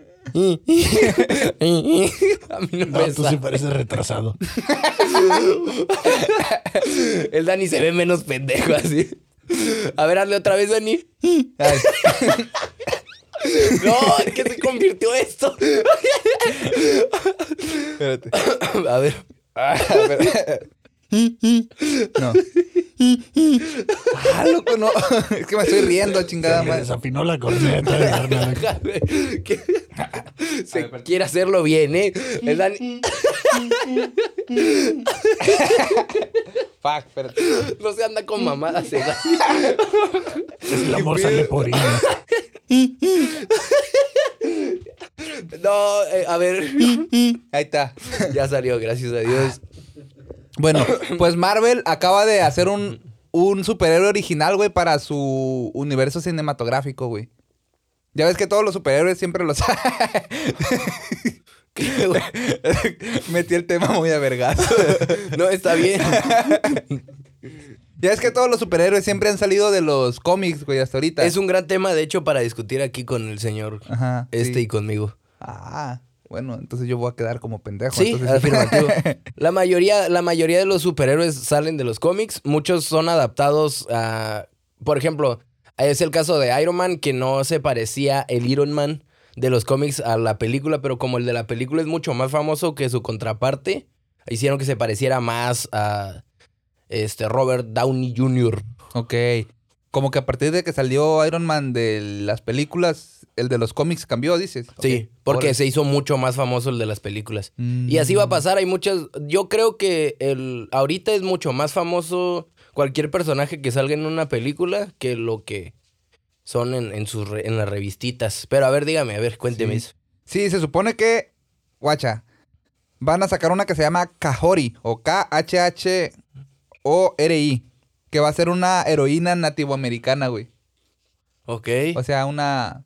A mí no, No, me tú sale. sí pareces retrasado. El Dani se ve menos pendejo así. A ver, hazle otra vez, Dani. Ay, No, es que se convirtió esto. espérate. A ver. Ah, espérate. No. Ah, loco, no. Es que me estoy riendo, chingada Se madre. desafinó la corneta. A ver, Se quiere hacerlo bien, ¿eh? El Dani Fuck, espérate. no se anda con mamadas. Dani. El amor sale por ahí. No, eh, a ver. Ahí está. Ya salió, gracias a Dios. Bueno, pues Marvel acaba de hacer un, un superhéroe original, güey, para su universo cinematográfico, güey. Ya ves que todos los superhéroes siempre los... Metí el tema muy a vergazo. No, está bien. ya ves que todos los superhéroes siempre han salido de los cómics, güey, hasta ahorita. Es un gran tema, de hecho, para discutir aquí con el señor Ajá, este sí. y conmigo. Ah, bueno, entonces yo voy a quedar como pendejo. Sí, entonces- afirmativo. La mayoría, la mayoría de los superhéroes salen de los cómics. Muchos son adaptados a. Por ejemplo, es el caso de Iron Man, que no se parecía el Iron Man de los cómics a la película, pero como el de la película es mucho más famoso que su contraparte, hicieron que se pareciera más a este Robert Downey Jr. Ok. Como que a partir de que salió Iron Man de las películas, el de los cómics cambió, dices. Sí, porque se hizo mucho más famoso el de las películas. Mm. Y así va a pasar, hay muchas... Yo creo que el ahorita es mucho más famoso cualquier personaje que salga en una película que lo que son en, en sus re- en las revistitas. Pero a ver, dígame, a ver, cuénteme Sí. eso. Sí, se supone que, guacha, van a sacar una que se llama Kahori o K-H-H-O-R-I, que va a ser una heroína nativoamericana, güey. Ok. O sea, una...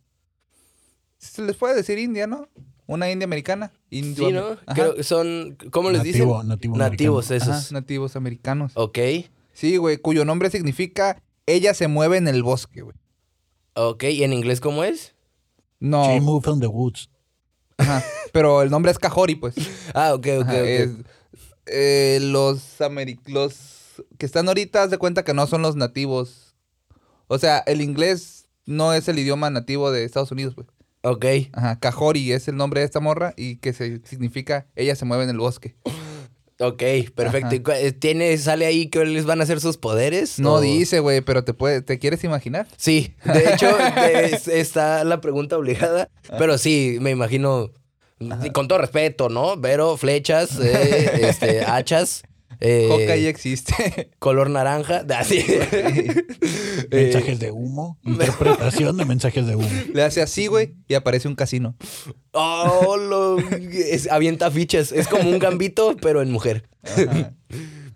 Se les puede decir india, ¿no? Una india americana. Indio- Sí, ¿no? Creo que son... ¿Cómo les Nativo- dicen? nativo Nativos americano. Ajá, esos. nativos americanos. Ok. Sí, güey, cuyo nombre significa ella se mueve en el bosque, güey. Ok, ¿y en inglés cómo es? No, She moved on the woods. ajá, pero el nombre es Kahori, pues. Ah, ok, ok, Ajá, ok. es- eh, los, los que están ahorita, haz de cuenta que no son los nativos. O sea, el inglés no es el idioma nativo de Estados Unidos, pues. Ok. Ajá, Kahori es el nombre de esta morra y que se, significa ella se mueve en el bosque. Ok, perfecto. Ajá. ¿Y cu- eh, ¿Tiene, sale ahí que les van a hacer sus poderes? No o- dice, güey, pero te puede, ¿te quieres imaginar? Sí, de hecho es- está la pregunta obligada, pero sí, me imagino, con todo respeto, ¿no? Pero flechas, eh, este, hachas, eh, Coca ya existe. color naranja, así. Eh, Mensajes de humo. Interpretación de mensajes de humo. Le hace así, güey, y aparece un casino. oh, lo- es- avienta fichas, es como un gambito, pero en mujer. Ajá.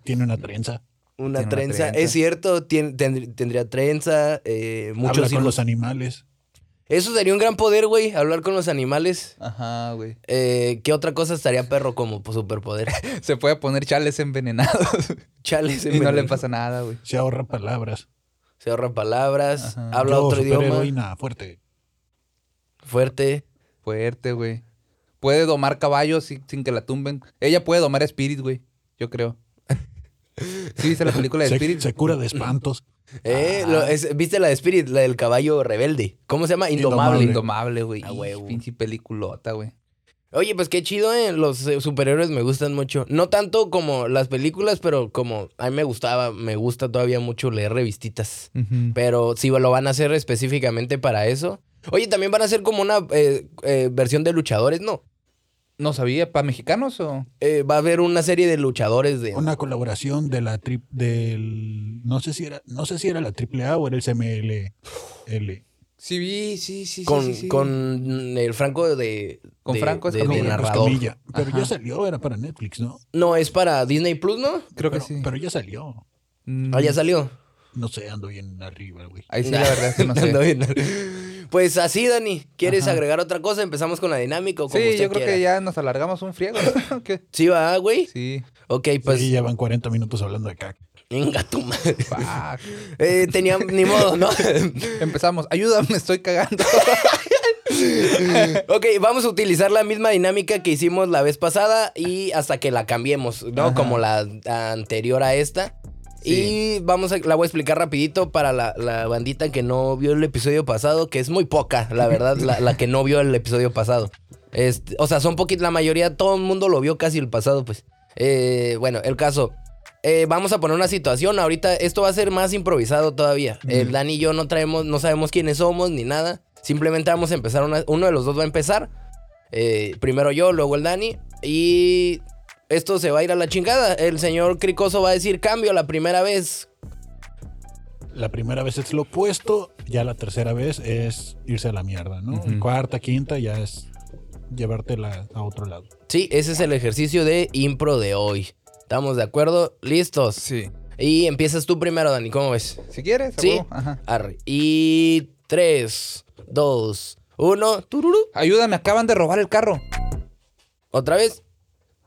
Tiene una trenza. Una Tiene una trenza, es cierto, tien- tendr- tendría trenza, eh, muchos Habla con los animales. Eso sería un gran poder, güey, hablar con los animales. Ajá, güey. Eh, ¿Qué otra cosa estaría perro como superpoder? Se puede poner chales envenenados Chales. y no le pasa nada, güey. Se ahorra palabras. Se ahorra palabras, Ajá. habla Yo, otro idioma superheroína, fuerte. fuerte. Fuerte, güey. Puede domar caballos sin, sin que la tumben. Ella puede domar espíritus, güey. Yo creo. Sí, viste la película de Se, Spirit. se cura de espantos. Eh, lo- es- ¿Viste la de Spirit, la del caballo rebelde? ¿Cómo se llama? Indomable. Indomable, güey. A huevo. Pinche peliculota, güey. Oye, pues qué chido, ¿eh? Los eh, superhéroes me gustan mucho. No tanto como las películas, pero como a mí me gustaba, me gusta todavía mucho leer revistitas. Pero si lo van a hacer específicamente para eso. Oye, también van a hacer como una eh, eh, versión de luchadores, ¿no? No sabía, ¿para mexicanos o...? Eh, va a haber una serie de luchadores de... Una colaboración de la trip del no sé si era no sé si era la AAA o era el CMLL. Sí, vi, sí, sí, con, sí, sí. con el Franco de... Con de- Franco de, de Franco narrador. Pero Ajá. ya salió, era para Netflix, ¿no? No, es para Disney Plus, ¿no? Creo que sí. pero ya salió. Mm, Ah, ya salió. No sé, ando bien arriba, güey. Ahí sí, la verdad es que no sé. Ando bien. Pues así, Dani. ¿Quieres Ajá. agregar otra cosa? Empezamos con la dinámica o como Sí, usted yo creo quiera? que ya nos alargamos un friego. Sí, va, güey. Sí. Ok, pues... sí, ya van 40 minutos hablando de caca. Venga, tu madre. Eh, tenía... Ni modo, ¿no? Empezamos. Ayúdame, estoy cagando. ok, vamos a utilizar la misma dinámica que hicimos la vez pasada y hasta que la cambiemos, ¿no? Ajá. Como la anterior a esta. Y vamos a, la voy a explicar rapidito para la, la bandita que no vio el episodio pasado, que es muy poca, la verdad, la, la que no vio el episodio pasado. Este, o sea, son poquitos, la mayoría, todo el mundo lo vio casi el pasado, pues. Eh, bueno, el caso. Eh, vamos a poner una situación. Ahorita esto va a ser más improvisado todavía. El Dani y yo no traemos, no sabemos quiénes somos ni nada. Simplemente vamos a empezar. una- uno de los dos va a empezar. Eh, primero yo, luego el Dani. Y esto se va a ir a la chingada. El señor Cricoso va a decir cambio la primera vez. La primera vez es lo opuesto, ya la tercera vez es irse a la mierda, ¿no? Cuarta, quinta ya es llevártela a otro lado. Sí, ese es el ejercicio de impro de hoy. ¿Estamos de acuerdo? ¿Listos? Sí. Y empiezas tú primero, Dani. ¿Cómo ves? Si quieres, Sí. Ajá. Arre. Y 3, 2, 1. Tururú. Ayúdame, acaban de robar el carro. ¿Otra vez?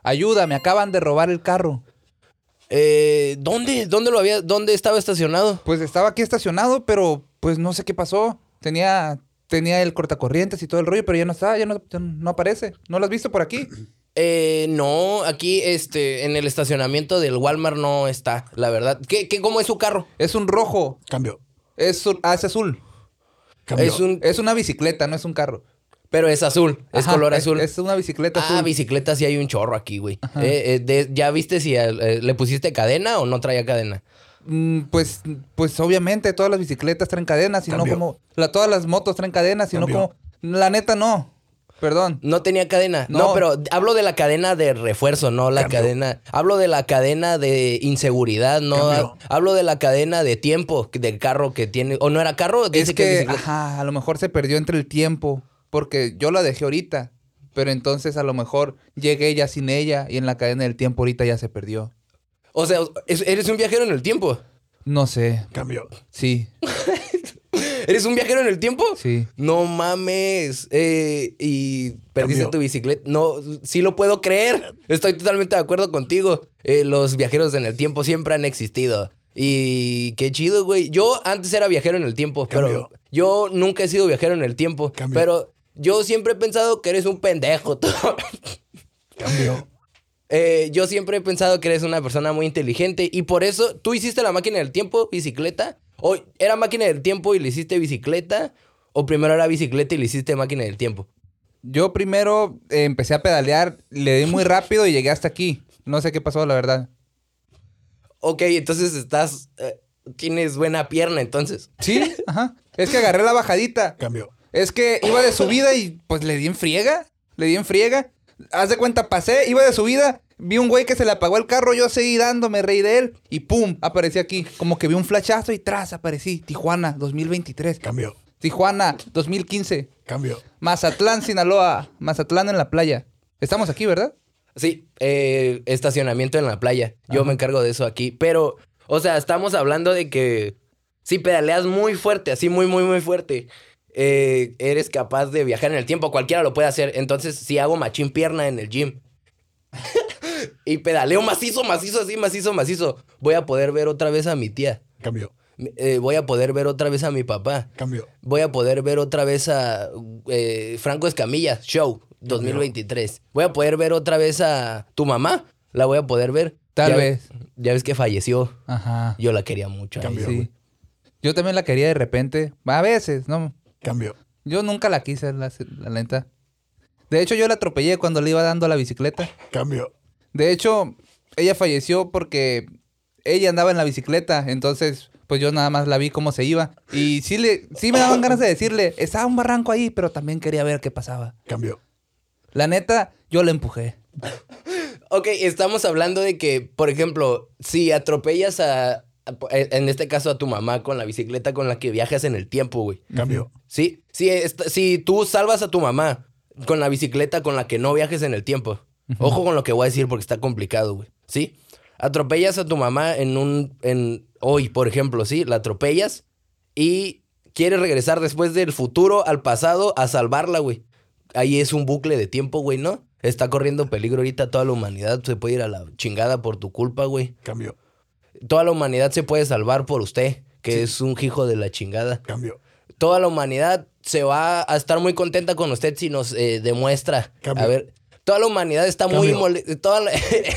Ayúdame, acaban de robar el carro. Eh, ¿Dónde? ¿Dónde lo había? ¿Dónde estaba estacionado? Pues estaba aquí estacionado, pero pues no sé qué pasó. Tenía, tenía el cortacorrientes y todo el rollo, pero ya no está, ya no, ya no aparece. ¿No lo has visto por aquí? Eh, no, aquí, este, en el estacionamiento del Walmart no está, la verdad. ¿Qué, qué, cómo es su carro? Es un rojo. Cambio, Es, un- ah, es azul. cambio. Es un, Es una bicicleta, no es un carro. Pero es azul, es Ajá, color azul. Es una bicicleta ah, azul. bicicleta sí hay un chorro aquí, güey. Eh, eh, de- ¿Ya viste si eh, le pusiste cadena o no traía cadena? Mm, pues, pues obviamente todas las bicicletas traen cadenas, y no Cambio. como. la- todas las motos traen cadenas, y no Cambio. como. La neta no. Perdón. No tenía cadena. No, No. pero hablo de la cadena de refuerzo, no la Cambio. cadena. Hablo de la cadena de inseguridad, no. Cambio. Hablo de la cadena de tiempo del carro que tiene. ¿O no era carro? Dice Es que, bicicleta. ajá, a lo mejor se perdió entre el tiempo. Porque yo la dejé ahorita. Pero entonces a lo mejor llegué ya sin ella y en la cadena del tiempo ahorita ya se perdió. O sea, es- eres un viajero en el tiempo. No sé. Cambio. Sí, ¿Eres un viajero en el tiempo? sí. No mames. Eh, y perdiste Cambio. tu bicicleta. No, sí lo puedo creer. Estoy totalmente de acuerdo contigo. Eh, los viajeros en el tiempo siempre han existido. Y qué chido, güey. Yo antes era viajero en el tiempo, pero Cambio. yo nunca he sido viajero en el tiempo. Cambio. Pero yo siempre he pensado que eres un pendejo. tú. Cambio. Eh, yo siempre he pensado que eres una persona muy inteligente y por eso tú hiciste la máquina del tiempo, bicicleta. ¿O era máquina del tiempo y le hiciste bicicleta? ¿O primero era bicicleta y le hiciste máquina del tiempo? Yo primero eh, empecé a pedalear, le di muy rápido y llegué hasta aquí. No sé qué pasó, la verdad. Ok, entonces estás. eh, tienes buena pierna, entonces. Sí, ajá. Es que agarré la bajadita. Cambio. Es que iba de subida y pues le di en friega. Le di en friega. Haz de cuenta, pasé, iba de subida. Vi un güey que se le apagó el carro, yo seguí dando, me reí de él. Y pum, aparecí aquí. Como que vi un flashazo y tras aparecí. Tijuana, 2023. Cambio. Tijuana, 2015. Cambio. Mazatlán, Sinaloa. Mazatlán en la playa. Estamos aquí, ¿verdad? Sí, eh, estacionamiento en la playa. Yo me encargo de eso aquí. Pero, o sea, estamos hablando de que si pedaleas muy fuerte, así muy, muy, muy fuerte, eh, eres capaz de viajar en el tiempo. Cualquiera lo puede hacer. Entonces, si hago machín pierna en el gym y pedaleo macizo, macizo, así, macizo, macizo, voy a poder ver otra vez a mi tía. Cambio. Eh, voy a poder ver otra vez a mi papá. Cambio. Voy a poder ver otra vez a eh, Franco Escamilla, Show 2023. Voy a poder ver otra vez a tu mamá. La voy a poder ver. Tal Ya- vez. Ya ves que falleció. Ajá. Yo la quería mucho. Cambio. Sí. Yo también la quería de repente. A veces, ¿no? Cambio. Yo nunca la quise, la, la neta. De hecho, yo la atropellé cuando le iba dando la bicicleta. Cambio. De hecho, ella falleció porque ella andaba en la bicicleta. Entonces, pues yo nada más la vi cómo se iba. Y sí, le, sí me daban ganas de decirle, estaba un barranco ahí, pero también quería ver qué pasaba. Cambio. La neta, yo la empujé. Ok, estamos hablando de que, por ejemplo, si atropellas a- en este caso a tu mamá con la bicicleta con la que viajas en el tiempo, güey. Cambio. Sí, si, est- si tú salvas a tu mamá con la bicicleta con la que no viajes en el tiempo. Ojo con lo que voy a decir porque está complicado, güey. ¿Sí? Atropellas a tu mamá en un... En, hoy, por ejemplo, ¿sí? La atropellas y quieres regresar después del futuro al pasado a salvarla, güey. Ahí es un bucle de tiempo, güey, ¿no? Está corriendo peligro ahorita toda la humanidad. Se puede ir a la chingada por tu culpa, güey. Cambio. Toda la humanidad se puede salvar por usted, que es un hijo de la chingada Cambio. toda la humanidad se va a estar muy contenta con usted si nos eh, demuestra. Cambio. A ver, toda la humanidad está muy Cambio. toda la,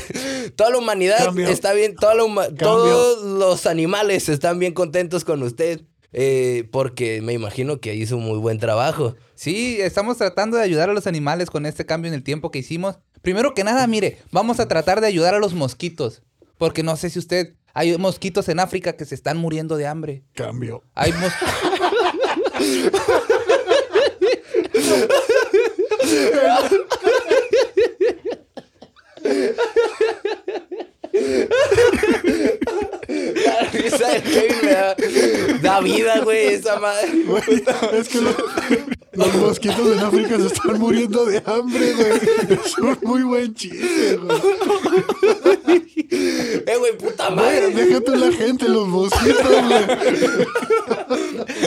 toda la humanidad Cambio. está bien, toda la todos los animales están bien contentos con usted. eh, porque me imagino que hizo un muy buen trabajo. Sí, estamos tratando de ayudar a los animales con este cambio en el tiempo que hicimos. Primero que nada, mire, vamos a tratar de ayudar a los mosquitos. Porque no sé si usted... Hay mosquitos en África que se están muriendo de hambre. Cambio. Hay mos- La risa del Kevin me da, da vida, güey, esa madre. Güey, es que lo- los mosquitos en África se están muriendo de hambre, güey. Es un muy buen chiste, güey. Eh, güey, puta Güey, madre. déjate la gente, los mosquitos, güey.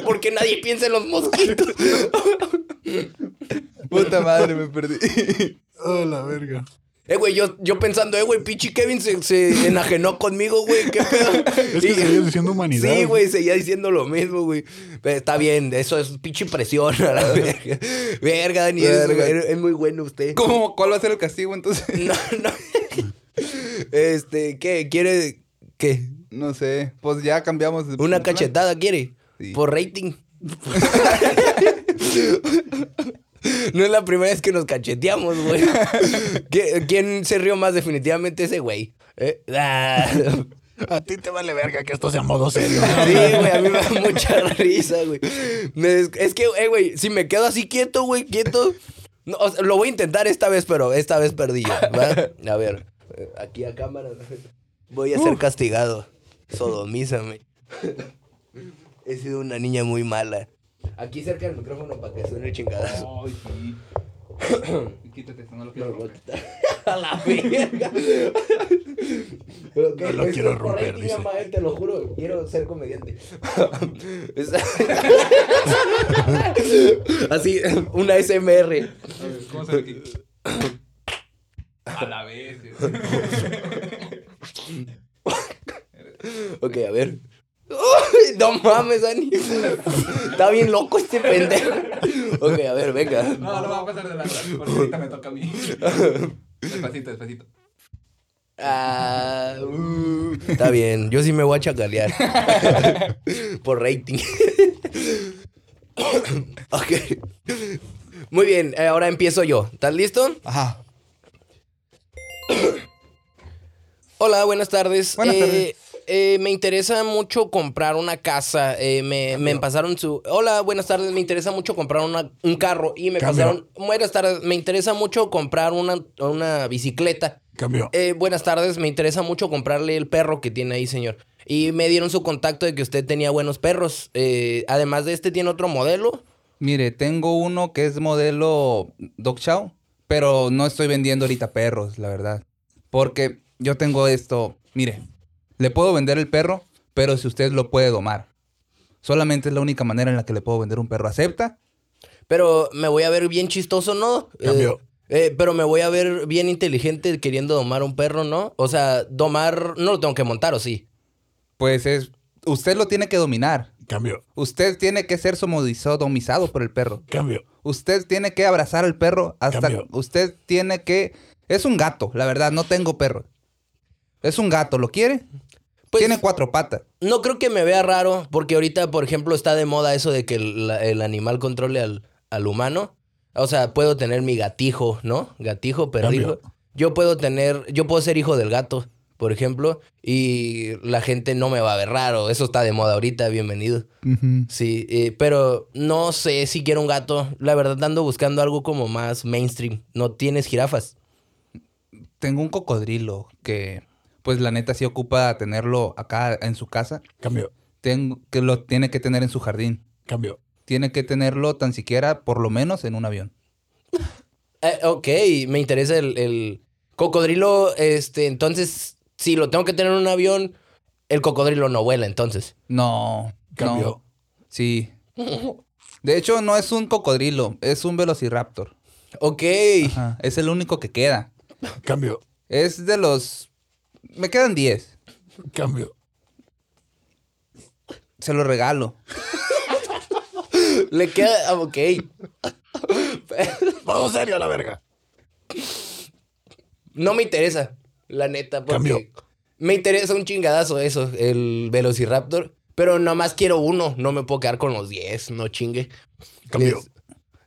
Porque nadie piensa en los mosquitos. Puta madre, me perdí. Oh, la verga. Eh, güey, yo, yo pensando, eh, güey, pinche Kevin se, se enajenó conmigo, güey, qué pedo. Es que Y- seguías diciendo humanidad. Sí, güey, seguía diciendo lo mismo, güey. Pero está bien, eso es pinche presión a la verga. Verga, Dani, es, Verga. es muy bueno usted. ¿Cómo? ¿Cuál va a ser el castigo entonces? No, no. Este, ¿qué? ¿Quiere qué? No sé. Pues ya cambiamos. de- ¿Una cachetada quiere? Sí. Por rating. No es la primera vez que nos cacheteamos, güey. ¿Qui- ¿Quién se rió más definitivamente ese güey? ¿Eh? Ah. A ti te vale verga que esto sea modo serio. Sí, güey, a mí me da mucha risa, güey. Es que, eh, güey, si me quedo así quieto, güey, quieto. no, o sea, lo voy a intentar esta vez, pero esta vez perdí yo. ¿va? A ver, eh, aquí a cámara. Voy a ser castigado. Sodomízame. He sido una niña muy mala. Aquí cerca del micrófono para que suene el chingadazo. Ay, sí. Quítate, no lo No, quiero lo voy a la verga. No lo quiero romper, rating, dice. mamá, te lo juro. Quiero ser comediante. Así, una SMR. ¿Cómo se A la vez. Ok, a ver. Uy, no mames, Dani. Está bien loco este pendejo. Ok, a ver, venga. No, no va a pasar de la porque ahorita me toca a mí. Despacito, despacito. Ah, uh, está bien, yo sí me voy a chacalear. Por rating. ok. Muy bien, eh, ahora empiezo yo. ¿Estás listo? Ajá. Hola, buenas tardes. Buenas Eh, tardes. Eh, me interesa mucho comprar una casa. Eh, me, me pasaron su. Hola, buenas tardes. Me interesa mucho comprar una- un carro. Y me Cambio. pasaron. Buenas tardes. Me interesa mucho comprar una, una bicicleta. Cambio. Eh, buenas tardes. Me interesa mucho comprarle el perro que tiene ahí, señor. Y me dieron su contacto de que usted tenía buenos perros. Eh, además de este, ¿tiene otro modelo? Mire, tengo uno que es modelo Dog Chow, pero no estoy vendiendo ahorita perros, la verdad. Porque yo tengo esto, mire, le puedo vender el perro, pero si usted lo puede domar. Solamente es la única manera en la que le puedo vender un perro. ¿Acepta? Pero me voy a ver bien chistoso, ¿no? Eh, Cambio. eh, pero me voy a ver bien inteligente queriendo domar un perro, ¿no? O sea, domar no lo tengo que montar, ¿o sí? Pues es, usted lo tiene que dominar. Cambio. Usted tiene que ser somodizo- domizado por el perro. Cambio. Usted tiene que abrazar al perro hasta... Cambio. Usted tiene que... Es un gato, la verdad, no tengo perro. Es un gato, ¿lo quiere? Pues- Tiene cuatro patas. No creo que me vea raro, porque ahorita, por ejemplo, está de moda eso de que el, animal controle al, al humano. O sea, puedo tener mi gatijo, ¿no? Gatijo, pero hijo. Yo puedo tener, yo puedo ser hijo del gato, por ejemplo, y la gente no me va a ver raro. Eso está de moda ahorita, bienvenido. Sí, eh, pero no sé si quiero un gato. La verdad ando buscando algo como más mainstream. ¿No tienes jirafas? Tengo un cocodrilo que, pues la neta sí ocupa tenerlo acá en su casa. Cambio, Tengo, que lo tiene que tener en su jardín. cambio. Tiene que tenerlo tan siquiera, por lo menos, en un avión. Eh, ok, me interesa el, el cocodrilo. Este, entonces, si lo tengo que tener en un avión, el cocodrilo no vuela, entonces. No, Cambio. no. Sí. De hecho, no es un cocodrilo, es un velociraptor. Ok. Ajá, Es el único que queda. Cambio, Es de los... Me quedan 10. cambio. Se lo regalo. Le queda. ah, Ok. Vamos serio a la verga. No me interesa, la neta, porque Cambio. me interesa un chingadazo eso, el Velociraptor. Pero nomás quiero uno, no me puedo quedar con los 10, no chingue. Cambio.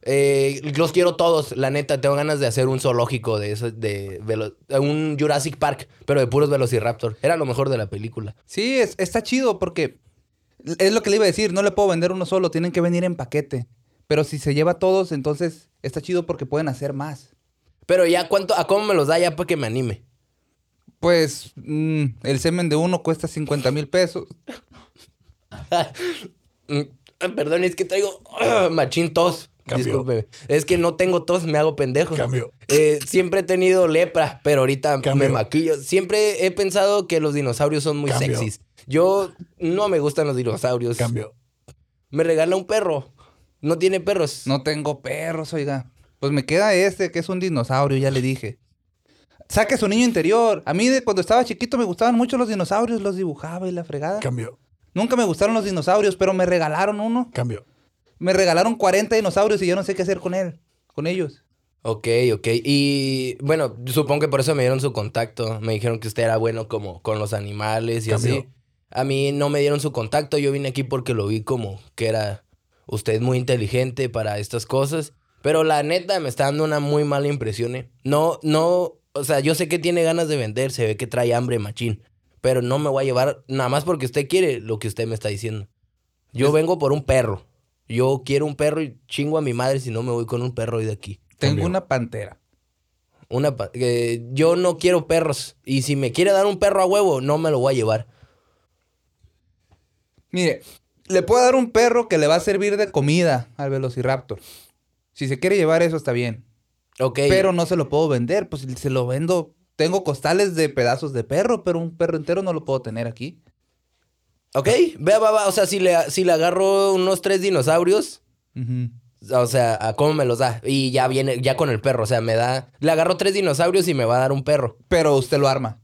Eh, los quiero todos, la neta, tengo ganas de hacer un zoológico de eso, de velo- un Jurassic Park, pero de puros Velociraptor. Era lo mejor de la película. Sí, es- está chido porque es lo que le iba a decir, no le puedo vender uno solo, tienen que venir en paquete. Pero si se lleva todos, entonces está chido porque pueden hacer más. Pero ya, ¿cuánto, ¿a cómo me los da ya para que me anime? Pues mm, el semen de uno cuesta 50 mil pesos. Mm, Perdón, es que traigo machín tos. Cambio. Es que no tengo tos, me hago pendejo. Cambio. Eh, siempre he tenido lepra, pero ahorita Cambio. me maquillo. Siempre he pensado que los dinosaurios son muy Cambio. sexys. Yo no me gustan los dinosaurios. Cambio. Me regala un perro. No tiene perros. No tengo perros, oiga. Pues me queda este, que es un dinosaurio, ya le dije. Saque su niño interior. A mí de cuando estaba chiquito me gustaban mucho los dinosaurios, los dibujaba y la fregada. Cambio. Nunca me gustaron los dinosaurios, pero me regalaron uno. Cambio. Me regalaron 40 dinosaurios y yo no sé qué hacer con él, con ellos. Ok, ok. Y bueno, supongo que por eso me dieron su contacto. Me dijeron que usted era bueno como con los animales y Cambio. así. A mí no me dieron su contacto. Yo vine aquí porque lo vi como que era usted muy inteligente para estas cosas. Pero la neta me está dando una muy mala impresión. ¿eh? No, no. O sea, yo sé que tiene ganas de vender. Se ve que trae hambre, machín. Pero no me voy a llevar nada más porque usted quiere lo que usted me está diciendo. Yo vengo por un perro. Yo quiero un perro y chingo a mi madre si no me voy con un perro hoy de aquí. Tengo una pantera. Una pa- yo no quiero perros. Y si me quiere dar un perro a huevo, no me lo voy a llevar. Mire, le puedo dar un perro que le va a servir de comida al Velociraptor. Si se quiere llevar eso está bien. Ok. Pero no se lo puedo vender, pues si se lo vendo. Tengo costales de pedazos de perro, pero un perro entero no lo puedo tener aquí. Ok, vea, va, va. O sea, si le, si le agarro unos tres dinosaurios, o sea, ¿a cómo me los da? Y ya viene, ya con el perro. O sea, me da. Le agarro tres dinosaurios y me va a dar un perro. Pero usted lo arma.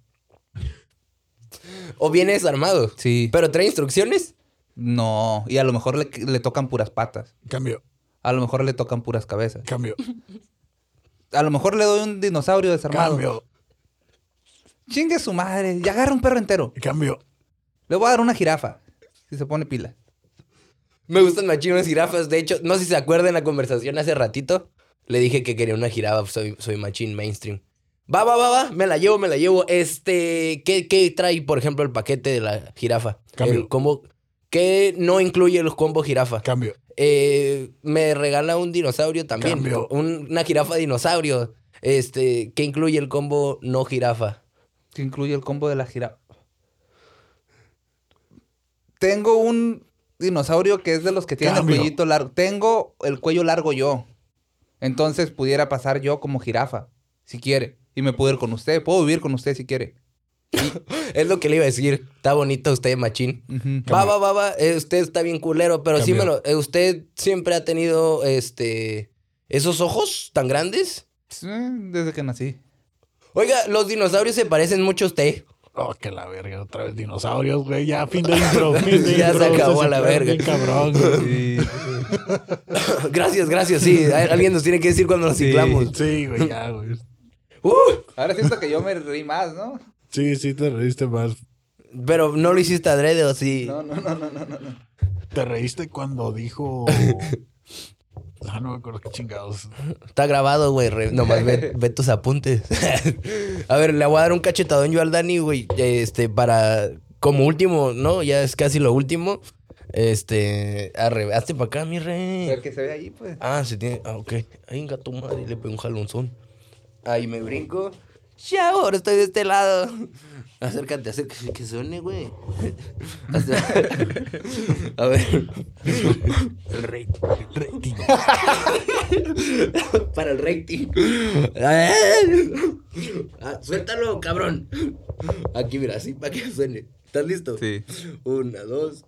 O viene desarmado. Sí. Pero trae instrucciones. No, y a lo mejor le, le tocan puras patas. Cambio. A lo mejor le tocan puras cabezas. Cambio. A lo mejor le doy un dinosaurio desarmado. Cambio. Chingue su madre. Y agarra un perro entero. Cambio. Le voy a dar una jirafa. Si se pone pila. Me gustan machín las jirafas. De hecho, no sé si se acuerdan la conversación hace ratito. Le dije que quería una jirafa. Soy, soy machín mainstream. Va, va, va, va. Me la llevo, me la llevo. Este, ¿qué, qué trae, por ejemplo, el paquete de la jirafa? Cambio. El combo. ¿Qué no incluye el combo jirafa? Cambio. Eh, me regala un dinosaurio también. Cambio. Un- una jirafa dinosaurio. Este, ¿qué incluye el combo no jirafa? Que incluye el combo de la jirafa. Tengo un dinosaurio que es de los que tiene Cambio. el cuellito largo. Tengo el cuello largo yo. Entonces pudiera pasar yo como jirafa, si quiere. Y me puedo ir con usted. Puedo vivir con usted si quiere. Es lo que le iba a decir. Está bonito usted, machín. Ujú. Va, va, va, va. Eh, usted está bien culero, pero sí lo. eh, usted siempre ha tenido este. esos ojos tan grandes. Sí, Desde que nací. Oiga, los dinosaurios se parecen mucho a usted. Oh, que la verga, otra vez dinosaurios, güey. Ya, fin de intro. fin de Ya se acabó la verga. bien cabrón, güey. gracias, gracias, sí. Al- Alguien nos tiene que decir cuando nos Sí. ciclamos. Sí, güey, ya, güey. Uh, Ahora siento que yo me reí más, ¿no? Sí, sí, te reíste más. Pero no lo hiciste adrede o sí. No, no, no, no, no, no. Te reíste cuando dijo. Ah, no me acuerdo qué chingados. Está grabado, güey. re- Nomás ve, ve tus apuntes. a ver, le voy a dar un cachetadón yo al Dani, güey. Este, para. Como último, ¿no? Ya es casi lo último. Este. Arre, hazte para acá, mi rey. Pero que se ve ahí, pues. Ah, se tiene. Ah, ok. Ay, gato madre, le pego un jalonzón. Ahí me brinco. Ya, ahora estoy de este lado. Acércate, acércate, que suene, güey. A ver. El rey. Rating. Para el rating. Ah, suéltalo, cabrón. Aquí, mira, así para que suene. ¿Estás listo? Sí. Una, dos.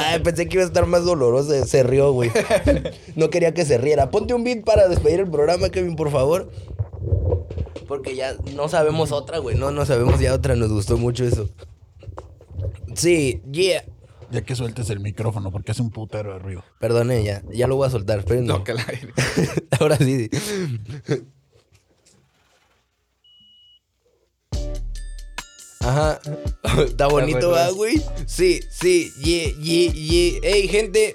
Ay, pensé que iba a estar más doloroso. Se rió, güey. No quería que se riera. Ponte un beat para despedir el programa, Kevin, por favor. Porque ya no sabemos otra, güey. No, no sabemos ya otra. Nos gustó mucho eso. Sí, yeah. Ya que sueltes el micrófono, porque hace un putero de ruido. Perdone, ya. Ya lo voy a soltar. Espérenme. No, que la... Ahora sí. Ajá. Está bonito. ¿verdad, güey? Sí, sí, yeah, yeah, yeah. Hey, gente.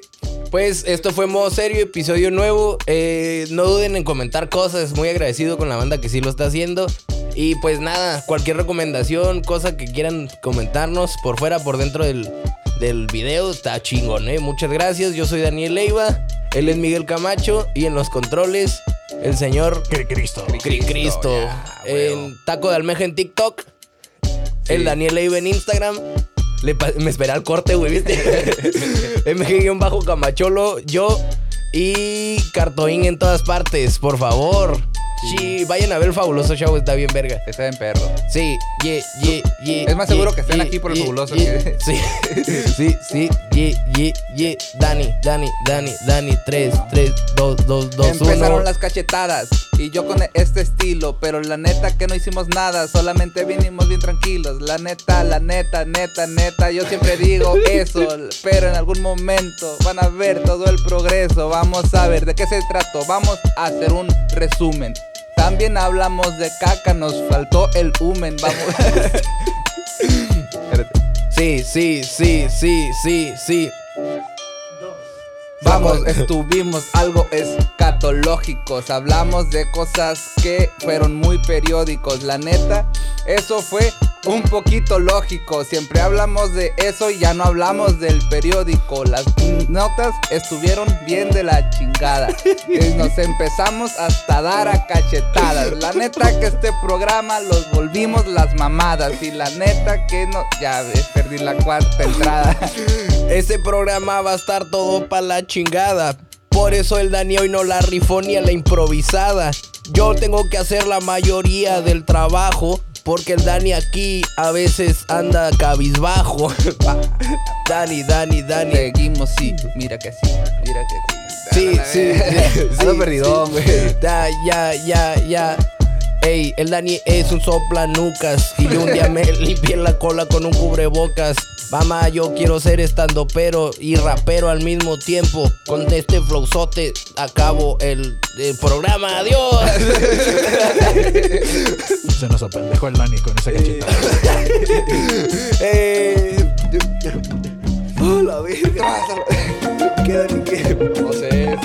Pues esto fue modo serio, episodio nuevo. Eh, no duden en comentar cosas. Muy agradecido con la banda que sí lo está haciendo. Y pues nada, cualquier recomendación, cosa que quieran comentarnos por fuera, por dentro del, del video, está chingón, ¿eh? Muchas gracias. Yo soy Daniel Leiva. Él es Miguel Camacho. Y en los controles, el señor ¡Qué Cristo! Cri- Cristo. huevo. en Taco de Almeja en TikTok. El Daniel Leiva en Instagram. Le me espera el corte, güey, ¿viste? MG-bajo Camacholo, yo y Cartoín en todas partes, por favor. Sí, vayan a ver el fabuloso show, está bien verga. Está en perro. Sí, ye, ye, ye. Es más seguro que estén ye, aquí por el ye, fabuloso que- Sí, sí, sí, ye, ye, ye. Dani, Dani, Dani, Dani. 3, 3, 2, 2, 2, 1. Empezaron las cachetadas y yo con este estilo, pero la neta que no hicimos nada, solamente vinimos bien tranquilos. La neta, la neta, neta, neta, yo siempre digo eso, pero en algún momento van a ver todo el progreso. Vamos a ver de qué se trató, vamos a hacer un resumen. También hablamos de caca, nos faltó el humen, vamos. Sí, sí, sí, sí, sí, sí. Vamos, estuvimos algo escatológicos. Hablamos de cosas que fueron muy periódicos. La neta, eso fue un poquito lógico. Siempre hablamos de eso y ya no hablamos del periódico. Las notas estuvieron bien de la chingada. Y nos empezamos hasta dar a cachetadas. La neta que este programa los volvimos las mamadas. Y la neta que no. Ya ves, perdí la cuarta entrada. Este programa va a estar todo pa' la chingada. Por eso el Dani hoy no la rifó ni a la improvisada. Yo tengo que hacer la mayoría del trabajo. Porque el Dani aquí a veces anda cabizbajo. Dani, Dani, Dani. Seguimos, sí, mira que sí, mira que sí. Sí, sí, sí. Sí, sí. güey. Ya, ya, ya, ya. Ey, el Dani es un soplanucas. Y yo un día me limpié la cola con un cubrebocas. Mamá, yo quiero ser estando pero y rapero al mismo tiempo. Con este flowzote acabo el, el programa. Adiós. Se nos apendejó el Dani con esa cachetada. eh, oh, la verga. ¿Qué, Dani, qué? No sé.